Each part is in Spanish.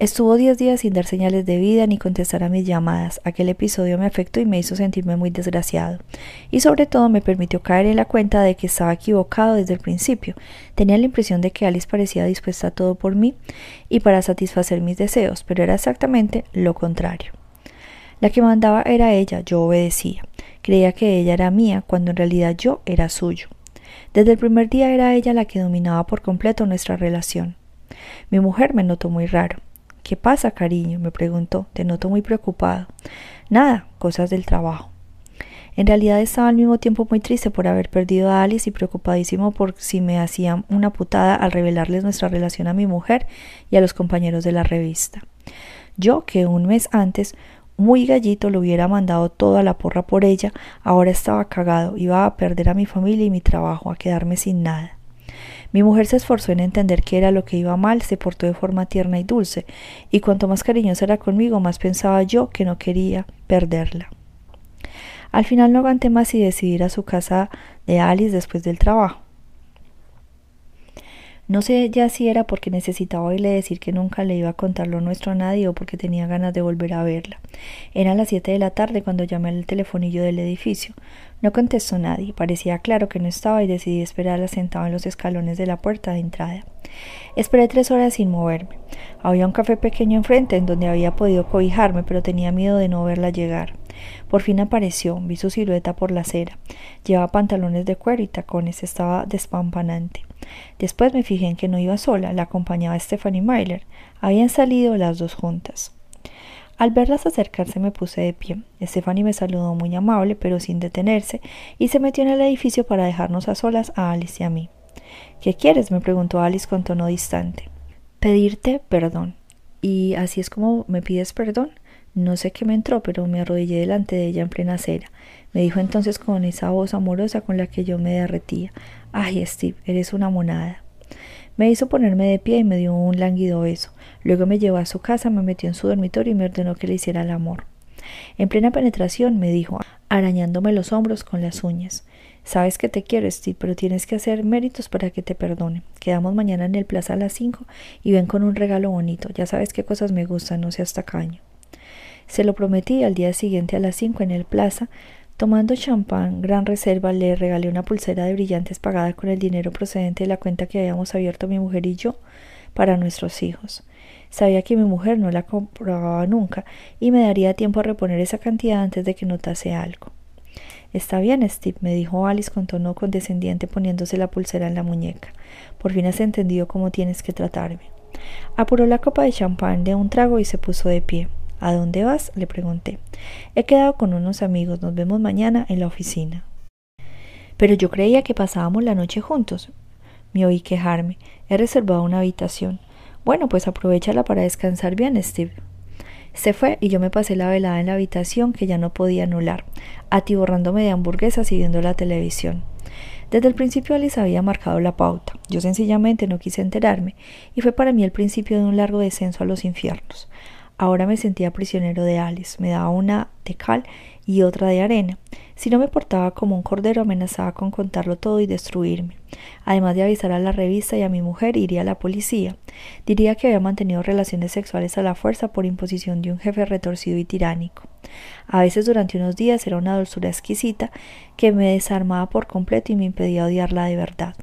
Estuvo diez días sin dar señales de vida ni contestar a mis llamadas. Aquel episodio me afectó y me hizo sentirme muy desgraciado. Y sobre todo me permitió caer en la cuenta de que estaba equivocado desde el principio. Tenía la impresión de que Alice parecía dispuesta a todo por mí y para satisfacer mis deseos, pero era exactamente lo contrario. La que mandaba era ella, yo obedecía. Creía que ella era mía, cuando en realidad yo era suyo. Desde el primer día era ella la que dominaba por completo nuestra relación. Mi mujer me notó muy raro. ¿Qué pasa, cariño? me preguntó. Te noto muy preocupado. Nada, cosas del trabajo. En realidad estaba al mismo tiempo muy triste por haber perdido a Alice y preocupadísimo por si me hacían una putada al revelarles nuestra relación a mi mujer y a los compañeros de la revista. Yo, que un mes antes, muy gallito, lo hubiera mandado toda la porra por ella, ahora estaba cagado, iba a perder a mi familia y mi trabajo, a quedarme sin nada. Mi mujer se esforzó en entender qué era lo que iba mal, se portó de forma tierna y dulce, y cuanto más cariñosa era conmigo, más pensaba yo que no quería perderla. Al final no aguanté más y decidí ir a su casa de Alice después del trabajo. No sé ya si era porque necesitaba oírle decir que nunca le iba a contar lo nuestro a nadie o porque tenía ganas de volver a verla. Era las siete de la tarde cuando llamé al telefonillo del edificio. No contestó nadie, parecía claro que no estaba y decidí esperarla sentado en los escalones de la puerta de entrada. Esperé tres horas sin moverme. Había un café pequeño enfrente en donde había podido cobijarme, pero tenía miedo de no verla llegar. Por fin apareció, vi su silueta por la acera. Llevaba pantalones de cuero y tacones, estaba despampanante. Después me fijé en que no iba sola, la acompañaba Stephanie Myler. Habían salido las dos juntas. Al verlas acercarse me puse de pie. Stephanie me saludó muy amable, pero sin detenerse, y se metió en el edificio para dejarnos a solas a Alice y a mí. ¿Qué quieres? me preguntó Alice con tono distante. Pedirte perdón. ¿Y así es como me pides perdón? No sé qué me entró, pero me arrodillé delante de ella en plena acera. Me dijo entonces con esa voz amorosa con la que yo me derretía. Ay, Steve, eres una monada. Me hizo ponerme de pie y me dio un lánguido beso. Luego me llevó a su casa, me metió en su dormitorio y me ordenó que le hiciera el amor. En plena penetración me dijo, arañándome los hombros con las uñas. Sabes que te quiero, Steve, pero tienes que hacer méritos para que te perdone. Quedamos mañana en el plaza a las cinco y ven con un regalo bonito. Ya sabes qué cosas me gustan, no seas tacaño. Se lo prometí al día siguiente a las cinco en el plaza. Tomando champán, gran reserva, le regalé una pulsera de brillantes pagada con el dinero procedente de la cuenta que habíamos abierto mi mujer y yo para nuestros hijos. Sabía que mi mujer no la comprobaba nunca y me daría tiempo a reponer esa cantidad antes de que notase algo. Está bien, Steve, me dijo Alice con tono condescendiente poniéndose la pulsera en la muñeca. Por fin has entendido cómo tienes que tratarme. Apuró la copa de champán de un trago y se puso de pie. ¿A dónde vas? le pregunté. He quedado con unos amigos. Nos vemos mañana en la oficina. Pero yo creía que pasábamos la noche juntos. Me oí quejarme. He reservado una habitación. Bueno, pues aprovechala para descansar bien, Steve. Se fue y yo me pasé la velada en la habitación que ya no podía anular, atiborrándome de hamburguesas y viendo la televisión. Desde el principio Alice había marcado la pauta. Yo sencillamente no quise enterarme, y fue para mí el principio de un largo descenso a los infiernos. Ahora me sentía prisionero de Alice, me daba una de cal y otra de arena. Si no me portaba como un cordero, amenazaba con contarlo todo y destruirme. Además de avisar a la revista y a mi mujer, iría a la policía. Diría que había mantenido relaciones sexuales a la fuerza por imposición de un jefe retorcido y tiránico. A veces durante unos días era una dulzura exquisita que me desarmaba por completo y me impedía odiarla de verdad.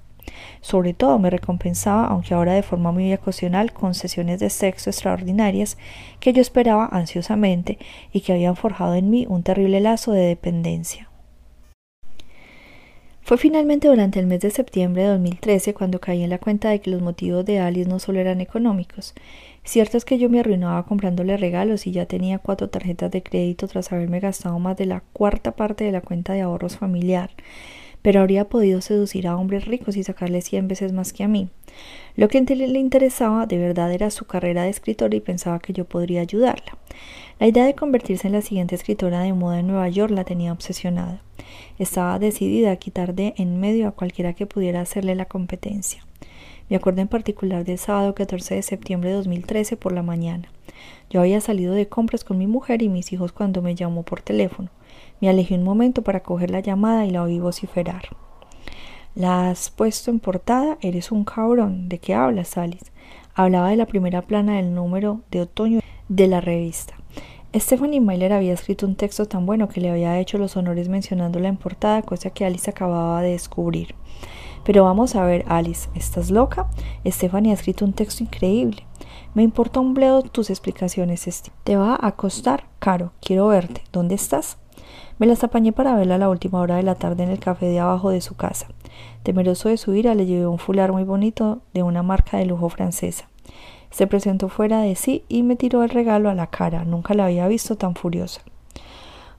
Sobre todo me recompensaba, aunque ahora de forma muy ocasional, con sesiones de sexo extraordinarias que yo esperaba ansiosamente y que habían forjado en mí un terrible lazo de dependencia. Fue finalmente durante el mes de septiembre de 2013 cuando caí en la cuenta de que los motivos de Alice no solo eran económicos. Cierto es que yo me arruinaba comprándole regalos y ya tenía cuatro tarjetas de crédito tras haberme gastado más de la cuarta parte de la cuenta de ahorros familiar pero habría podido seducir a hombres ricos y sacarle cien veces más que a mí. Lo que le interesaba de verdad era su carrera de escritora y pensaba que yo podría ayudarla. La idea de convertirse en la siguiente escritora de moda en Nueva York la tenía obsesionada. Estaba decidida a quitar de en medio a cualquiera que pudiera hacerle la competencia. Me acuerdo en particular del sábado 14 de septiembre de 2013 por la mañana. Yo había salido de compras con mi mujer y mis hijos cuando me llamó por teléfono. Me alejé un momento para coger la llamada y la oí vociferar. La has puesto en portada, eres un cabrón. ¿De qué hablas, Alice? Hablaba de la primera plana del número de otoño de la revista. Stephanie Mailer había escrito un texto tan bueno que le había hecho los honores mencionándola en portada, cosa que Alice acababa de descubrir. Pero vamos a ver, Alice, ¿estás loca? Stephanie ha escrito un texto increíble. Me importa un bledo tus explicaciones, Steve. Te va a costar caro. Quiero verte. ¿Dónde estás? Me las apañé para verla a la última hora de la tarde en el café de abajo de su casa. Temeroso de su ira, le llevé un fular muy bonito de una marca de lujo francesa. Se presentó fuera de sí y me tiró el regalo a la cara. Nunca la había visto tan furiosa.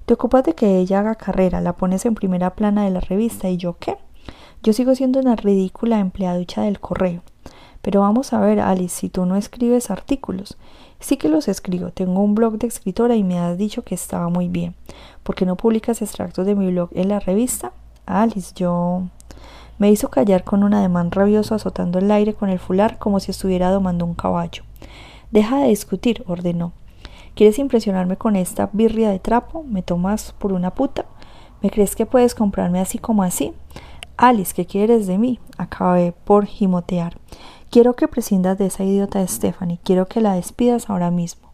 Te ocupas de que ella haga carrera, la pones en primera plana de la revista y yo qué? Yo sigo siendo una ridícula empleaducha del correo. Pero vamos a ver, Alice, si tú no escribes artículos. Sí que los escribo. Tengo un blog de escritora y me has dicho que estaba muy bien. ¿Por qué no publicas extractos de mi blog en la revista? Alice, yo me hizo callar con un ademán rabioso azotando el aire con el fular como si estuviera domando un caballo. Deja de discutir, ordenó. ¿Quieres impresionarme con esta birria de trapo? ¿Me tomas por una puta? ¿Me crees que puedes comprarme así como así? Alice, ¿qué quieres de mí? Acabé por gimotear. Quiero que prescindas de esa idiota Stephanie. Quiero que la despidas ahora mismo.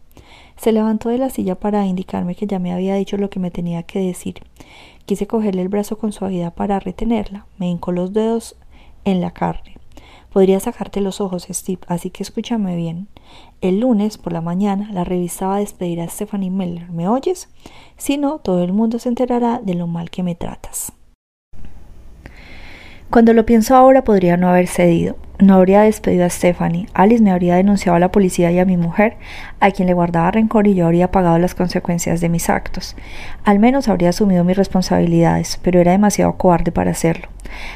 Se levantó de la silla para indicarme que ya me había dicho lo que me tenía que decir. Quise cogerle el brazo con suavidad para retenerla. Me hincó los dedos en la carne. Podría sacarte los ojos, Steve, así que escúchame bien. El lunes por la mañana la revista va a despedir a Stephanie Miller. ¿Me oyes? Si no, todo el mundo se enterará de lo mal que me tratas. Cuando lo pienso ahora podría no haber cedido. No habría despedido a Stephanie. Alice me habría denunciado a la policía y a mi mujer, a quien le guardaba rencor y yo habría pagado las consecuencias de mis actos. Al menos habría asumido mis responsabilidades, pero era demasiado cobarde para hacerlo.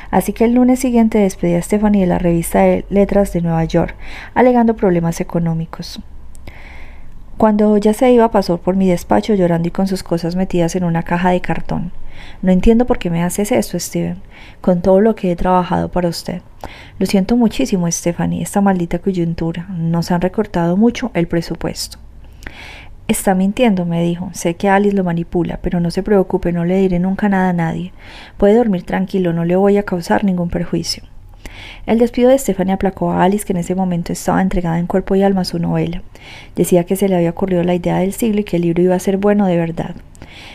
Así que el lunes siguiente despedí a Stephanie de la revista de letras de Nueva York, alegando problemas económicos. Cuando ya se iba pasó por mi despacho llorando y con sus cosas metidas en una caja de cartón. No entiendo por qué me haces esto, Steven, con todo lo que he trabajado para usted. Lo siento muchísimo, Stephanie, esta maldita coyuntura. Nos han recortado mucho el presupuesto. Está mintiendo, me dijo. Sé que Alice lo manipula, pero no se preocupe, no le diré nunca nada a nadie. Puede dormir tranquilo, no le voy a causar ningún perjuicio. El despido de Stephanie aplacó a Alice, que en ese momento estaba entregada en cuerpo y alma a su novela. Decía que se le había ocurrido la idea del siglo y que el libro iba a ser bueno de verdad.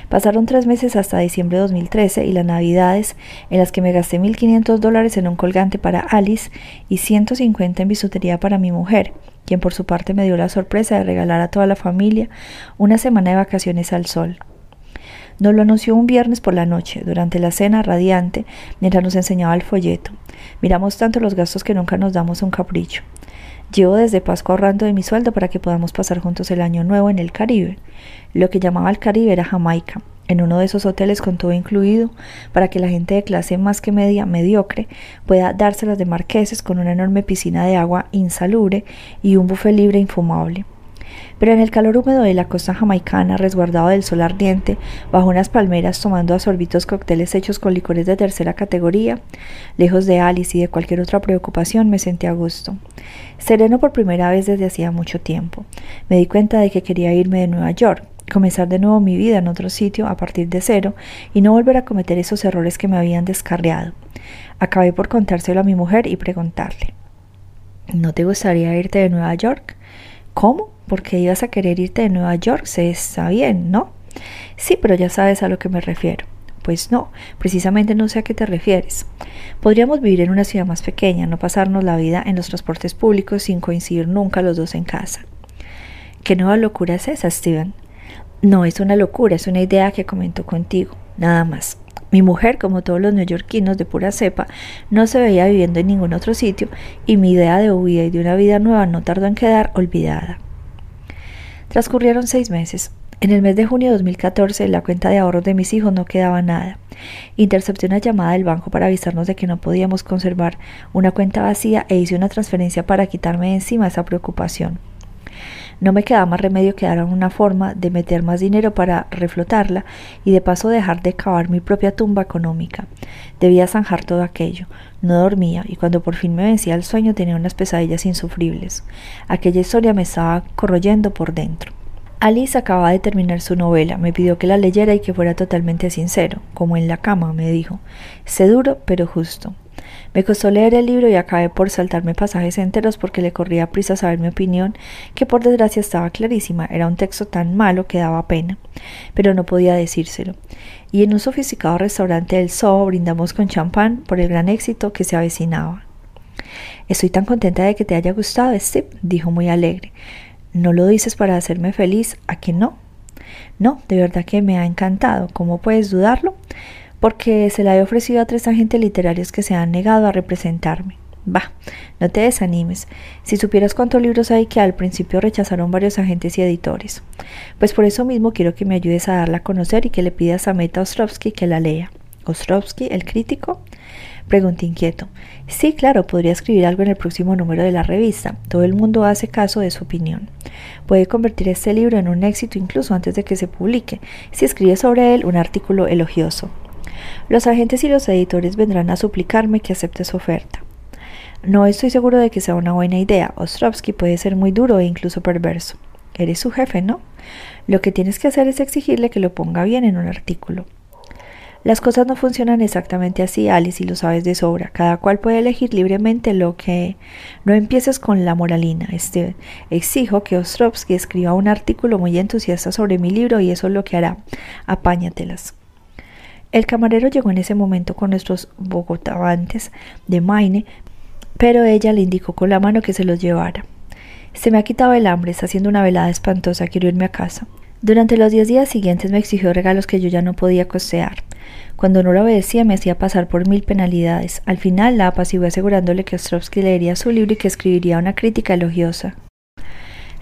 Pasaron tres meses hasta diciembre de 2013 y las navidades en las que me gasté 1.500 dólares en un colgante para Alice y 150 en bisutería para mi mujer, quien por su parte me dio la sorpresa de regalar a toda la familia una semana de vacaciones al sol. Nos lo anunció un viernes por la noche, durante la cena radiante, mientras nos enseñaba el folleto. Miramos tanto los gastos que nunca nos damos un capricho. Llevo desde Pascua ahorrando de mi sueldo para que podamos pasar juntos el año nuevo en el Caribe. Lo que llamaba el Caribe era Jamaica, en uno de esos hoteles con todo incluido, para que la gente de clase más que media mediocre pueda dárselas de marqueses con una enorme piscina de agua insalubre y un buffet libre infumable. Pero en el calor húmedo de la costa jamaicana, resguardado del sol ardiente, bajo unas palmeras tomando a sorbitos cócteles hechos con licores de tercera categoría, lejos de Alice y de cualquier otra preocupación, me sentí a gusto. Sereno por primera vez desde hacía mucho tiempo. Me di cuenta de que quería irme de Nueva York, comenzar de nuevo mi vida en otro sitio a partir de cero y no volver a cometer esos errores que me habían descarriado. Acabé por contárselo a mi mujer y preguntarle ¿No te gustaría irte de Nueva York? ¿Cómo? Porque ibas a querer irte de Nueva York, se está bien, ¿no? Sí, pero ya sabes a lo que me refiero. Pues no, precisamente no sé a qué te refieres. Podríamos vivir en una ciudad más pequeña, no pasarnos la vida en los transportes públicos sin coincidir nunca los dos en casa. ¿Qué nueva locura es esa, Steven? No es una locura, es una idea que comentó contigo, nada más. Mi mujer, como todos los neoyorquinos de pura cepa, no se veía viviendo en ningún otro sitio y mi idea de huida y de una vida nueva no tardó en quedar olvidada. Transcurrieron seis meses. En el mes de junio de 2014, en la cuenta de ahorros de mis hijos no quedaba nada. Intercepté una llamada del banco para avisarnos de que no podíamos conservar una cuenta vacía e hice una transferencia para quitarme de encima esa preocupación. No me quedaba más remedio que dar una forma de meter más dinero para reflotarla y de paso dejar de cavar mi propia tumba económica. Debía zanjar todo aquello. No dormía y cuando por fin me vencía el sueño tenía unas pesadillas insufribles. Aquella historia me estaba corroyendo por dentro. Alice acababa de terminar su novela, me pidió que la leyera y que fuera totalmente sincero, como en la cama, me dijo. Sé duro, pero justo. Me costó leer el libro y acabé por saltarme pasajes enteros porque le corría prisa saber mi opinión, que por desgracia estaba clarísima. Era un texto tan malo que daba pena. Pero no podía decírselo. Y en un sofisticado restaurante del Zoo brindamos con champán por el gran éxito que se avecinaba. Estoy tan contenta de que te haya gustado, Steve, dijo muy alegre. ¿No lo dices para hacerme feliz? ¿A que no? No, de verdad que me ha encantado. ¿Cómo puedes dudarlo? Porque se la he ofrecido a tres agentes literarios que se han negado a representarme. Bah, no te desanimes. Si supieras cuántos libros hay que al principio rechazaron varios agentes y editores. Pues por eso mismo quiero que me ayudes a darla a conocer y que le pidas a Meta Ostrovsky que la lea. ¿Ostrovsky, el crítico? Pregunté inquieto. Sí, claro, podría escribir algo en el próximo número de la revista. Todo el mundo hace caso de su opinión. Puede convertir este libro en un éxito incluso antes de que se publique, si escribe sobre él un artículo elogioso. Los agentes y los editores vendrán a suplicarme que acepte su oferta. No estoy seguro de que sea una buena idea. Ostrovsky puede ser muy duro e incluso perverso. Eres su jefe, ¿no? Lo que tienes que hacer es exigirle que lo ponga bien en un artículo. Las cosas no funcionan exactamente así, Alice, y lo sabes de sobra. Cada cual puede elegir libremente lo que... No empieces con la moralina, Steven. Exijo que Ostrovsky escriba un artículo muy entusiasta sobre mi libro y eso es lo que hará. Apáñatelas. El camarero llegó en ese momento con nuestros bogotabantes de Maine, pero ella le indicó con la mano que se los llevara. Se me ha quitado el hambre, está haciendo una velada espantosa, quiero irme a casa. Durante los diez días siguientes me exigió regalos que yo ya no podía costear. Cuando no lo obedecía me hacía pasar por mil penalidades. Al final la apacigué asegurándole que Ostrovsky leería su libro y que escribiría una crítica elogiosa.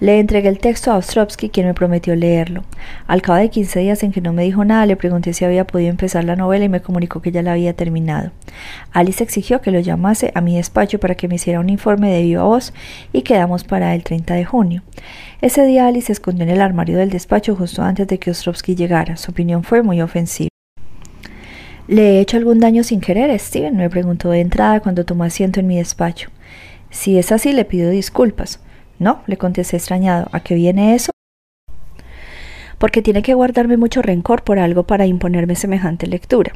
Le entregué el texto a Ostrovsky, quien me prometió leerlo. Al cabo de quince días en que no me dijo nada, le pregunté si había podido empezar la novela y me comunicó que ya la había terminado. Alice exigió que lo llamase a mi despacho para que me hiciera un informe de viva voz y quedamos para el 30 de junio. Ese día Alice se escondió en el armario del despacho justo antes de que Ostrovsky llegara. Su opinión fue muy ofensiva. ¿Le he hecho algún daño sin querer, Steven? me preguntó de entrada cuando tomó asiento en mi despacho. Si es así, le pido disculpas. No, le contesté extrañado. ¿A qué viene eso? porque tiene que guardarme mucho rencor por algo para imponerme semejante lectura.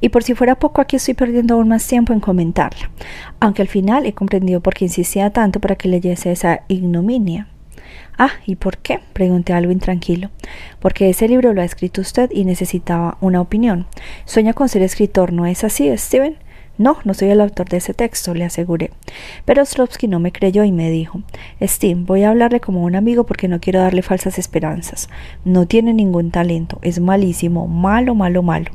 Y por si fuera poco, aquí estoy perdiendo aún más tiempo en comentarla, aunque al final he comprendido por qué insistía tanto para que leyese esa ignominia. Ah, ¿y por qué? pregunté algo intranquilo. Porque ese libro lo ha escrito usted y necesitaba una opinión. Sueña con ser escritor, ¿no es así, Steven? No, no soy el autor de ese texto, le aseguré. Pero Ostrovsky no me creyó y me dijo Steve, voy a hablarle como un amigo porque no quiero darle falsas esperanzas. No tiene ningún talento, es malísimo, malo, malo, malo.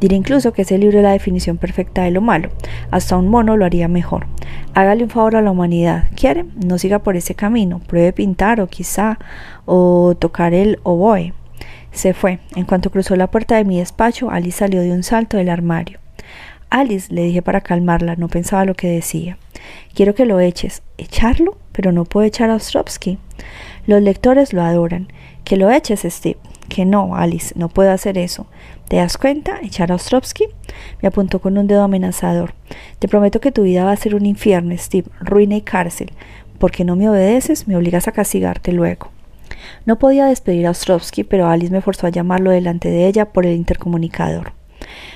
Diré incluso que ese libro es la definición perfecta de lo malo. Hasta un mono lo haría mejor. Hágale un favor a la humanidad. ¿Quiere? No siga por ese camino. Pruebe pintar o quizá o tocar el oboe. Se fue. En cuanto cruzó la puerta de mi despacho, Alice salió de un salto del armario. Alice, le dije para calmarla, no pensaba lo que decía. Quiero que lo eches. ¿Echarlo? Pero no puedo echar a Ostrovsky. Los lectores lo adoran. Que lo eches, Steve. Que no, Alice, no puedo hacer eso. ¿Te das cuenta? ¿Echar a Ostrovsky? Me apuntó con un dedo amenazador. Te prometo que tu vida va a ser un infierno, Steve, ruina y cárcel. Porque no me obedeces, me obligas a castigarte luego. No podía despedir a Ostrovsky, pero Alice me forzó a llamarlo delante de ella por el intercomunicador.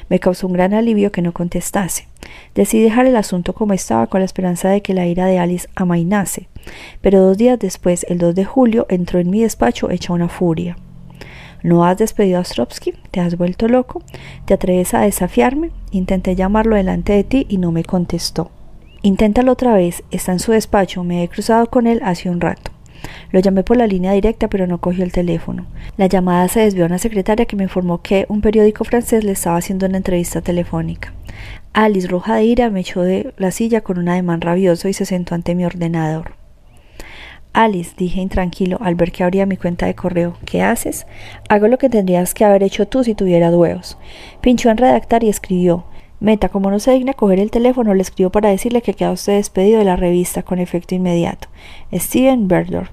Me causó un gran alivio que no contestase. Decidí dejar el asunto como estaba con la esperanza de que la ira de Alice amainase, pero dos días después, el 2 de julio, entró en mi despacho hecha una furia. ¿No has despedido a Ostrovsky? ¿Te has vuelto loco? ¿Te atreves a desafiarme? Intenté llamarlo delante de ti y no me contestó. Inténtalo otra vez, está en su despacho, me he cruzado con él hace un rato. Lo llamé por la línea directa, pero no cogió el teléfono. La llamada se desvió a una secretaria que me informó que un periódico francés le estaba haciendo una entrevista telefónica. Alice, roja de ira, me echó de la silla con un ademán rabioso y se sentó ante mi ordenador. Alice, dije intranquilo al ver que abría mi cuenta de correo, ¿qué haces? Hago lo que tendrías que haber hecho tú si tuviera huevos. Pinchó en redactar y escribió. Meta, como no se digna coger el teléfono, le escribo para decirle que queda usted despedido de la revista con efecto inmediato. Steven Berdor.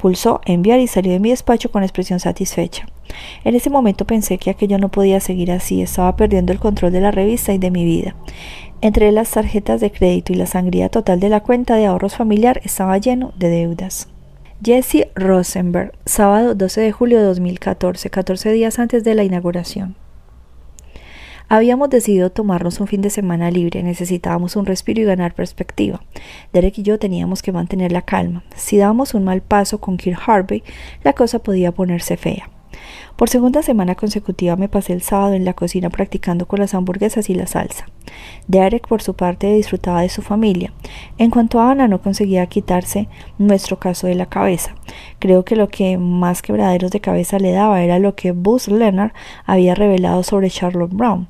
Pulsó enviar y salió de mi despacho con expresión satisfecha. En ese momento pensé que aquello no podía seguir así, estaba perdiendo el control de la revista y de mi vida. Entre las tarjetas de crédito y la sangría total de la cuenta de ahorros familiar estaba lleno de deudas. Jesse Rosenberg, sábado 12 de julio de 2014, 14 días antes de la inauguración. Habíamos decidido tomarnos un fin de semana libre, necesitábamos un respiro y ganar perspectiva. Derek y yo teníamos que mantener la calma. Si dábamos un mal paso con Kirk Harvey, la cosa podía ponerse fea. Por segunda semana consecutiva me pasé el sábado en la cocina practicando con las hamburguesas y la salsa. Derek, por su parte, disfrutaba de su familia. En cuanto a Ana, no conseguía quitarse nuestro caso de la cabeza. Creo que lo que más quebraderos de cabeza le daba era lo que Buzz Leonard había revelado sobre Charlotte Brown,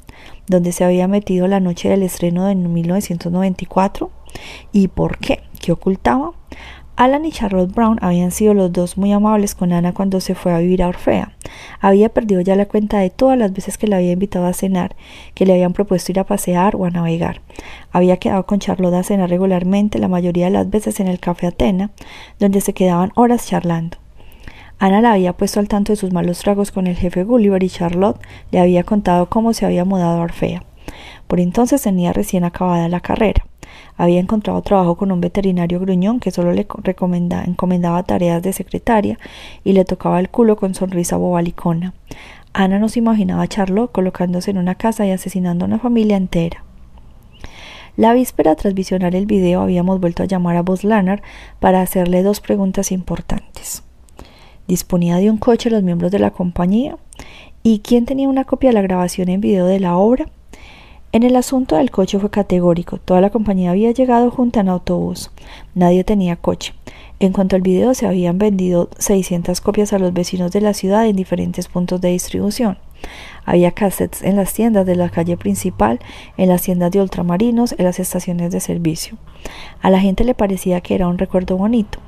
donde se había metido la noche del estreno de 1994. ¿Y por qué? ¿Qué ocultaba? Alan y Charlotte Brown habían sido los dos muy amables con Ana cuando se fue a vivir a Orfea. Había perdido ya la cuenta de todas las veces que la había invitado a cenar, que le habían propuesto ir a pasear o a navegar. Había quedado con Charlotte a cenar regularmente, la mayoría de las veces en el café Atena, donde se quedaban horas charlando. Ana la había puesto al tanto de sus malos tragos con el jefe Gulliver y Charlotte le había contado cómo se había mudado a Orfea. Por entonces tenía recién acabada la carrera. Había encontrado trabajo con un veterinario gruñón que solo le encomendaba tareas de secretaria y le tocaba el culo con sonrisa bobalicona. Ana no se imaginaba a Charlotte colocándose en una casa y asesinando a una familia entera. La víspera tras visionar el video habíamos vuelto a llamar a Buzz Lanner para hacerle dos preguntas importantes. ¿Disponía de un coche los miembros de la compañía? ¿Y quién tenía una copia de la grabación en video de la obra? En el asunto del coche fue categórico. Toda la compañía había llegado junta en autobús. Nadie tenía coche. En cuanto al video, se habían vendido 600 copias a los vecinos de la ciudad en diferentes puntos de distribución. Había cassettes en las tiendas de la calle principal, en las tiendas de ultramarinos, en las estaciones de servicio. A la gente le parecía que era un recuerdo bonito.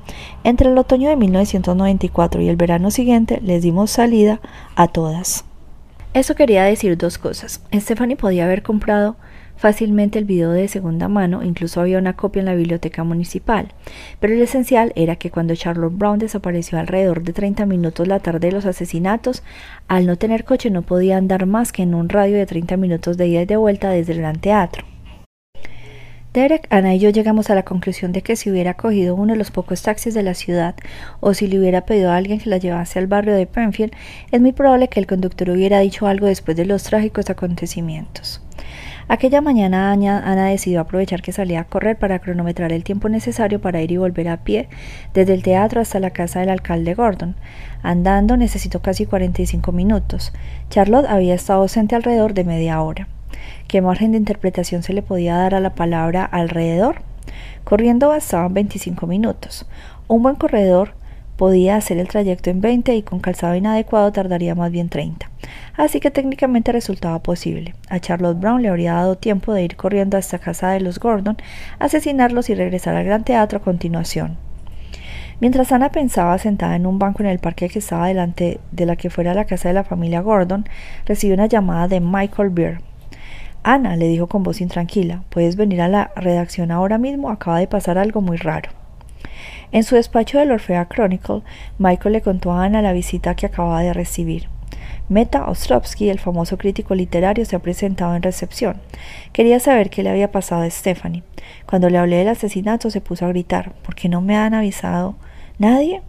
Entre el otoño de 1994 y el verano siguiente les dimos salida a todas. Eso quería decir dos cosas. Stephanie podía haber comprado fácilmente el video de segunda mano, incluso había una copia en la biblioteca municipal. Pero lo esencial era que cuando Charlotte Brown desapareció alrededor de 30 minutos la tarde de los asesinatos, al no tener coche no podía andar más que en un radio de 30 minutos de ida y de vuelta desde el gran teatro. Derek, Ana y yo llegamos a la conclusión de que si hubiera cogido uno de los pocos taxis de la ciudad o si le hubiera pedido a alguien que la llevase al barrio de Penfield, es muy probable que el conductor hubiera dicho algo después de los trágicos acontecimientos. Aquella mañana Ana decidió aprovechar que salía a correr para cronometrar el tiempo necesario para ir y volver a pie desde el teatro hasta la casa del alcalde Gordon. Andando necesitó casi 45 minutos. Charlotte había estado ausente alrededor de media hora. ¿Qué margen de interpretación se le podía dar a la palabra alrededor? Corriendo bastaban 25 minutos. Un buen corredor podía hacer el trayecto en 20 y con calzado inadecuado tardaría más bien 30. Así que técnicamente resultaba posible. A Charlotte Brown le habría dado tiempo de ir corriendo hasta casa de los Gordon, asesinarlos y regresar al gran teatro a continuación. Mientras Ana pensaba sentada en un banco en el parque que estaba delante de la que fuera la casa de la familia Gordon, recibió una llamada de Michael Beer, Ana, le dijo con voz intranquila, ¿puedes venir a la redacción ahora mismo? Acaba de pasar algo muy raro. En su despacho del Orfea Chronicle, Michael le contó a Ana la visita que acababa de recibir. Meta Ostrovsky, el famoso crítico literario, se ha presentado en recepción. Quería saber qué le había pasado a Stephanie. Cuando le hablé del asesinato se puso a gritar. ¿Por qué no me han avisado? ¿Nadie?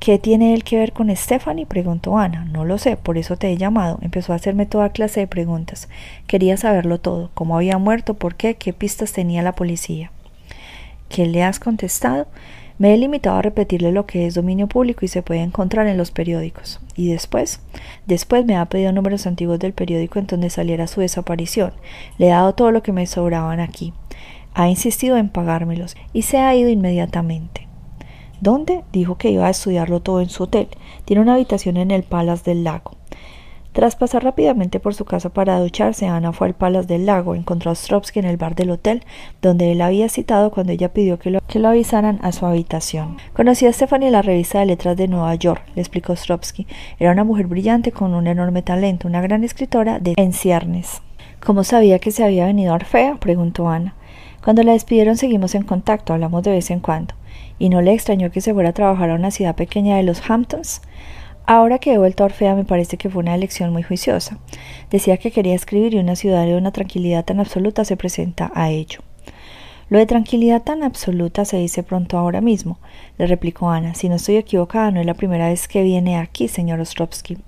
¿Qué tiene él que ver con Stephanie? preguntó Ana. No lo sé, por eso te he llamado. Empezó a hacerme toda clase de preguntas. Quería saberlo todo, cómo había muerto, por qué, qué pistas tenía la policía. ¿Qué le has contestado? Me he limitado a repetirle lo que es dominio público y se puede encontrar en los periódicos. Y después, después me ha pedido números antiguos del periódico en donde saliera su desaparición. Le he dado todo lo que me sobraban aquí. Ha insistido en pagármelos y se ha ido inmediatamente. ¿Dónde? Dijo que iba a estudiarlo todo en su hotel. Tiene una habitación en el Palace del Lago. Tras pasar rápidamente por su casa para ducharse, Ana fue al Palace del Lago. Encontró a Ostrovsky en el bar del hotel, donde él había citado cuando ella pidió que lo, avisaran a su habitación. Conocí a Stephanie en la revista de letras de Nueva York, le explicó Ostrovsky. Era una mujer brillante con un enorme talento, una gran escritora de en ciernes. ¿Cómo sabía que se había venido Orfea? preguntó Ana. Cuando la despidieron seguimos en contacto, hablamos de vez en cuando y no le extrañó que se fuera a trabajar a una ciudad pequeña de los Hamptons. Ahora que he vuelto a Orfea me parece que fue una elección muy juiciosa. Decía que quería escribir y una ciudad de una tranquilidad tan absoluta se presenta a ello. Lo de tranquilidad tan absoluta se dice pronto ahora mismo, le replicó Ana. Si no estoy equivocada, no es la primera vez que viene aquí, señor Ostrovsky.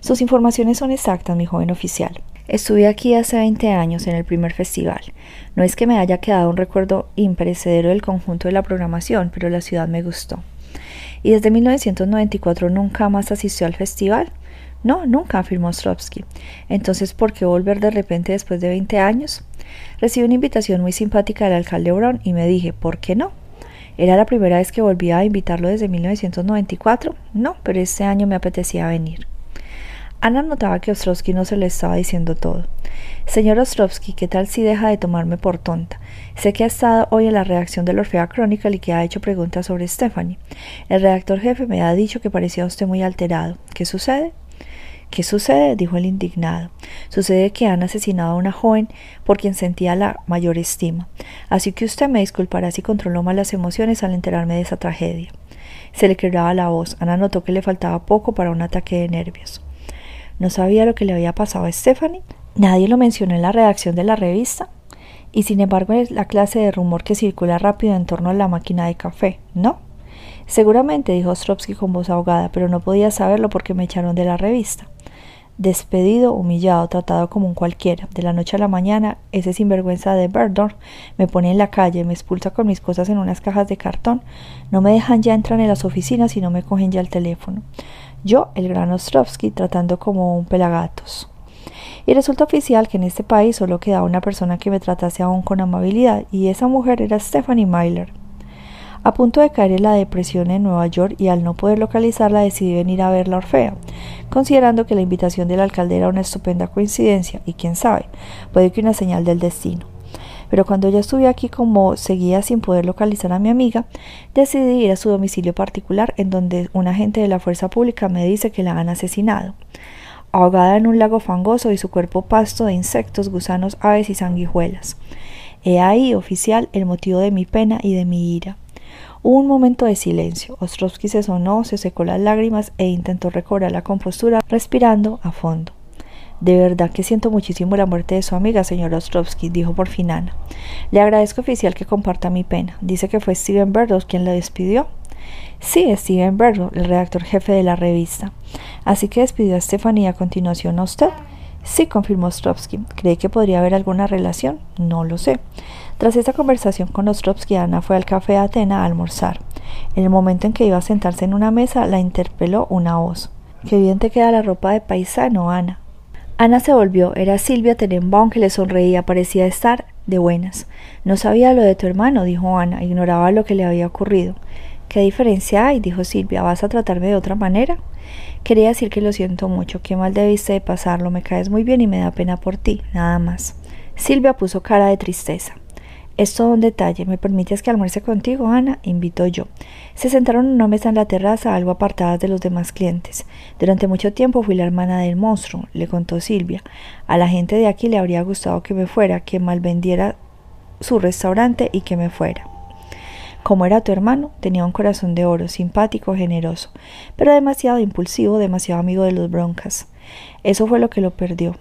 Sus informaciones son exactas, mi joven oficial. Estuve aquí hace 20 años en el primer festival. No es que me haya quedado un recuerdo imperecedero del conjunto de la programación, pero la ciudad me gustó. ¿Y desde 1994 nunca más asistió al festival? No, nunca, afirmó Ostrovsky. Entonces, ¿por qué volver de repente después de 20 años? Recibí una invitación muy simpática del alcalde Brown y me dije, ¿por qué no? ¿Era la primera vez que volvía a invitarlo desde 1994? No, pero este año me apetecía venir. Ana notaba que Ostrovsky no se le estaba diciendo todo. Señor Ostrovsky, ¿qué tal si deja de tomarme por tonta? Sé que ha estado hoy en la redacción del Orfea Chronicle y que ha hecho preguntas sobre Stephanie. El redactor jefe me ha dicho que parecía usted muy alterado. ¿Qué sucede? ¿Qué sucede? dijo el indignado. Sucede que han asesinado a una joven por quien sentía la mayor estima. Así que usted me disculpará si controló mal las emociones al enterarme de esa tragedia. Se le quebraba la voz. Ana notó que le faltaba poco para un ataque de nervios. ¿No sabía lo que le había pasado a Stephanie? Nadie lo mencionó en la redacción de la revista. Y sin embargo es la clase de rumor que circula rápido en torno a la máquina de café, ¿no? Seguramente, dijo Ostrovsky con voz ahogada, pero no podía saberlo porque me echaron de la revista. Despedido, humillado, tratado como un cualquiera. De la noche a la mañana, ese sinvergüenza de Berdorf me pone en la calle, me expulsa con mis cosas en unas cajas de cartón, no me dejan ya entrar en las oficinas y no me cogen ya el teléfono. Yo, el gran Ostrovsky, tratando como un pelagatos. Y resulta oficial que en este país solo quedaba una persona que me tratase aún con amabilidad, y esa mujer era Stephanie Myler. A punto de caer en la depresión en Nueva York y al no poder localizarla decidí venir a ver la Orfea, considerando que la invitación del alcalde era una estupenda coincidencia y quién sabe, puede que una señal del destino. Pero cuando ya estuve aquí como seguía sin poder localizar a mi amiga, decidí ir a su domicilio particular en donde un agente de la fuerza pública me dice que la han asesinado. Ahogada en un lago fangoso y su cuerpo pasto de insectos, gusanos, aves y sanguijuelas. He ahí, oficial, el motivo de mi pena y de mi ira. Hubo un momento de silencio. Ostrovsky se sonó, se secó las lágrimas e intentó recobrar la compostura, respirando a fondo. De verdad que siento muchísimo la muerte de su amiga, señor Ostrovsky, dijo por fin Ana. Le agradezco oficial que comparta mi pena. Dice que fue Steven Berdos quien la despidió. Sí, Steven Berdo, el redactor jefe de la revista. Así que despidió a Estefanía a continuación a usted. Sí, confirmó Ostrovsky. ¿Cree que podría haber alguna relación? No lo sé. Tras esa conversación con Ostrovsky, Ana fue al café de Atena a almorzar. En el momento en que iba a sentarse en una mesa, la interpeló una voz. Qué bien te queda la ropa de paisano, Ana. Ana se volvió. Era Silvia Tenenbaum que le sonreía. Parecía estar de buenas. No sabía lo de tu hermano, dijo Ana. Ignoraba lo que le había ocurrido. ¿Qué diferencia hay? dijo Silvia. ¿Vas a tratarme de otra manera? Quería decir que lo siento mucho. Qué mal debiste de pasarlo. Me caes muy bien y me da pena por ti. Nada más. Silvia puso cara de tristeza. Es todo un detalle. ¿Me permites que almuerce contigo, Ana? invitó yo. Se sentaron en una mesa en la terraza, algo apartadas de los demás clientes. Durante mucho tiempo fui la hermana del monstruo, le contó Silvia. A la gente de aquí le habría gustado que me fuera, que mal vendiera su restaurante y que me fuera. Como era tu hermano, tenía un corazón de oro, simpático, generoso, pero demasiado impulsivo, demasiado amigo de los broncas. Eso fue lo que lo perdió.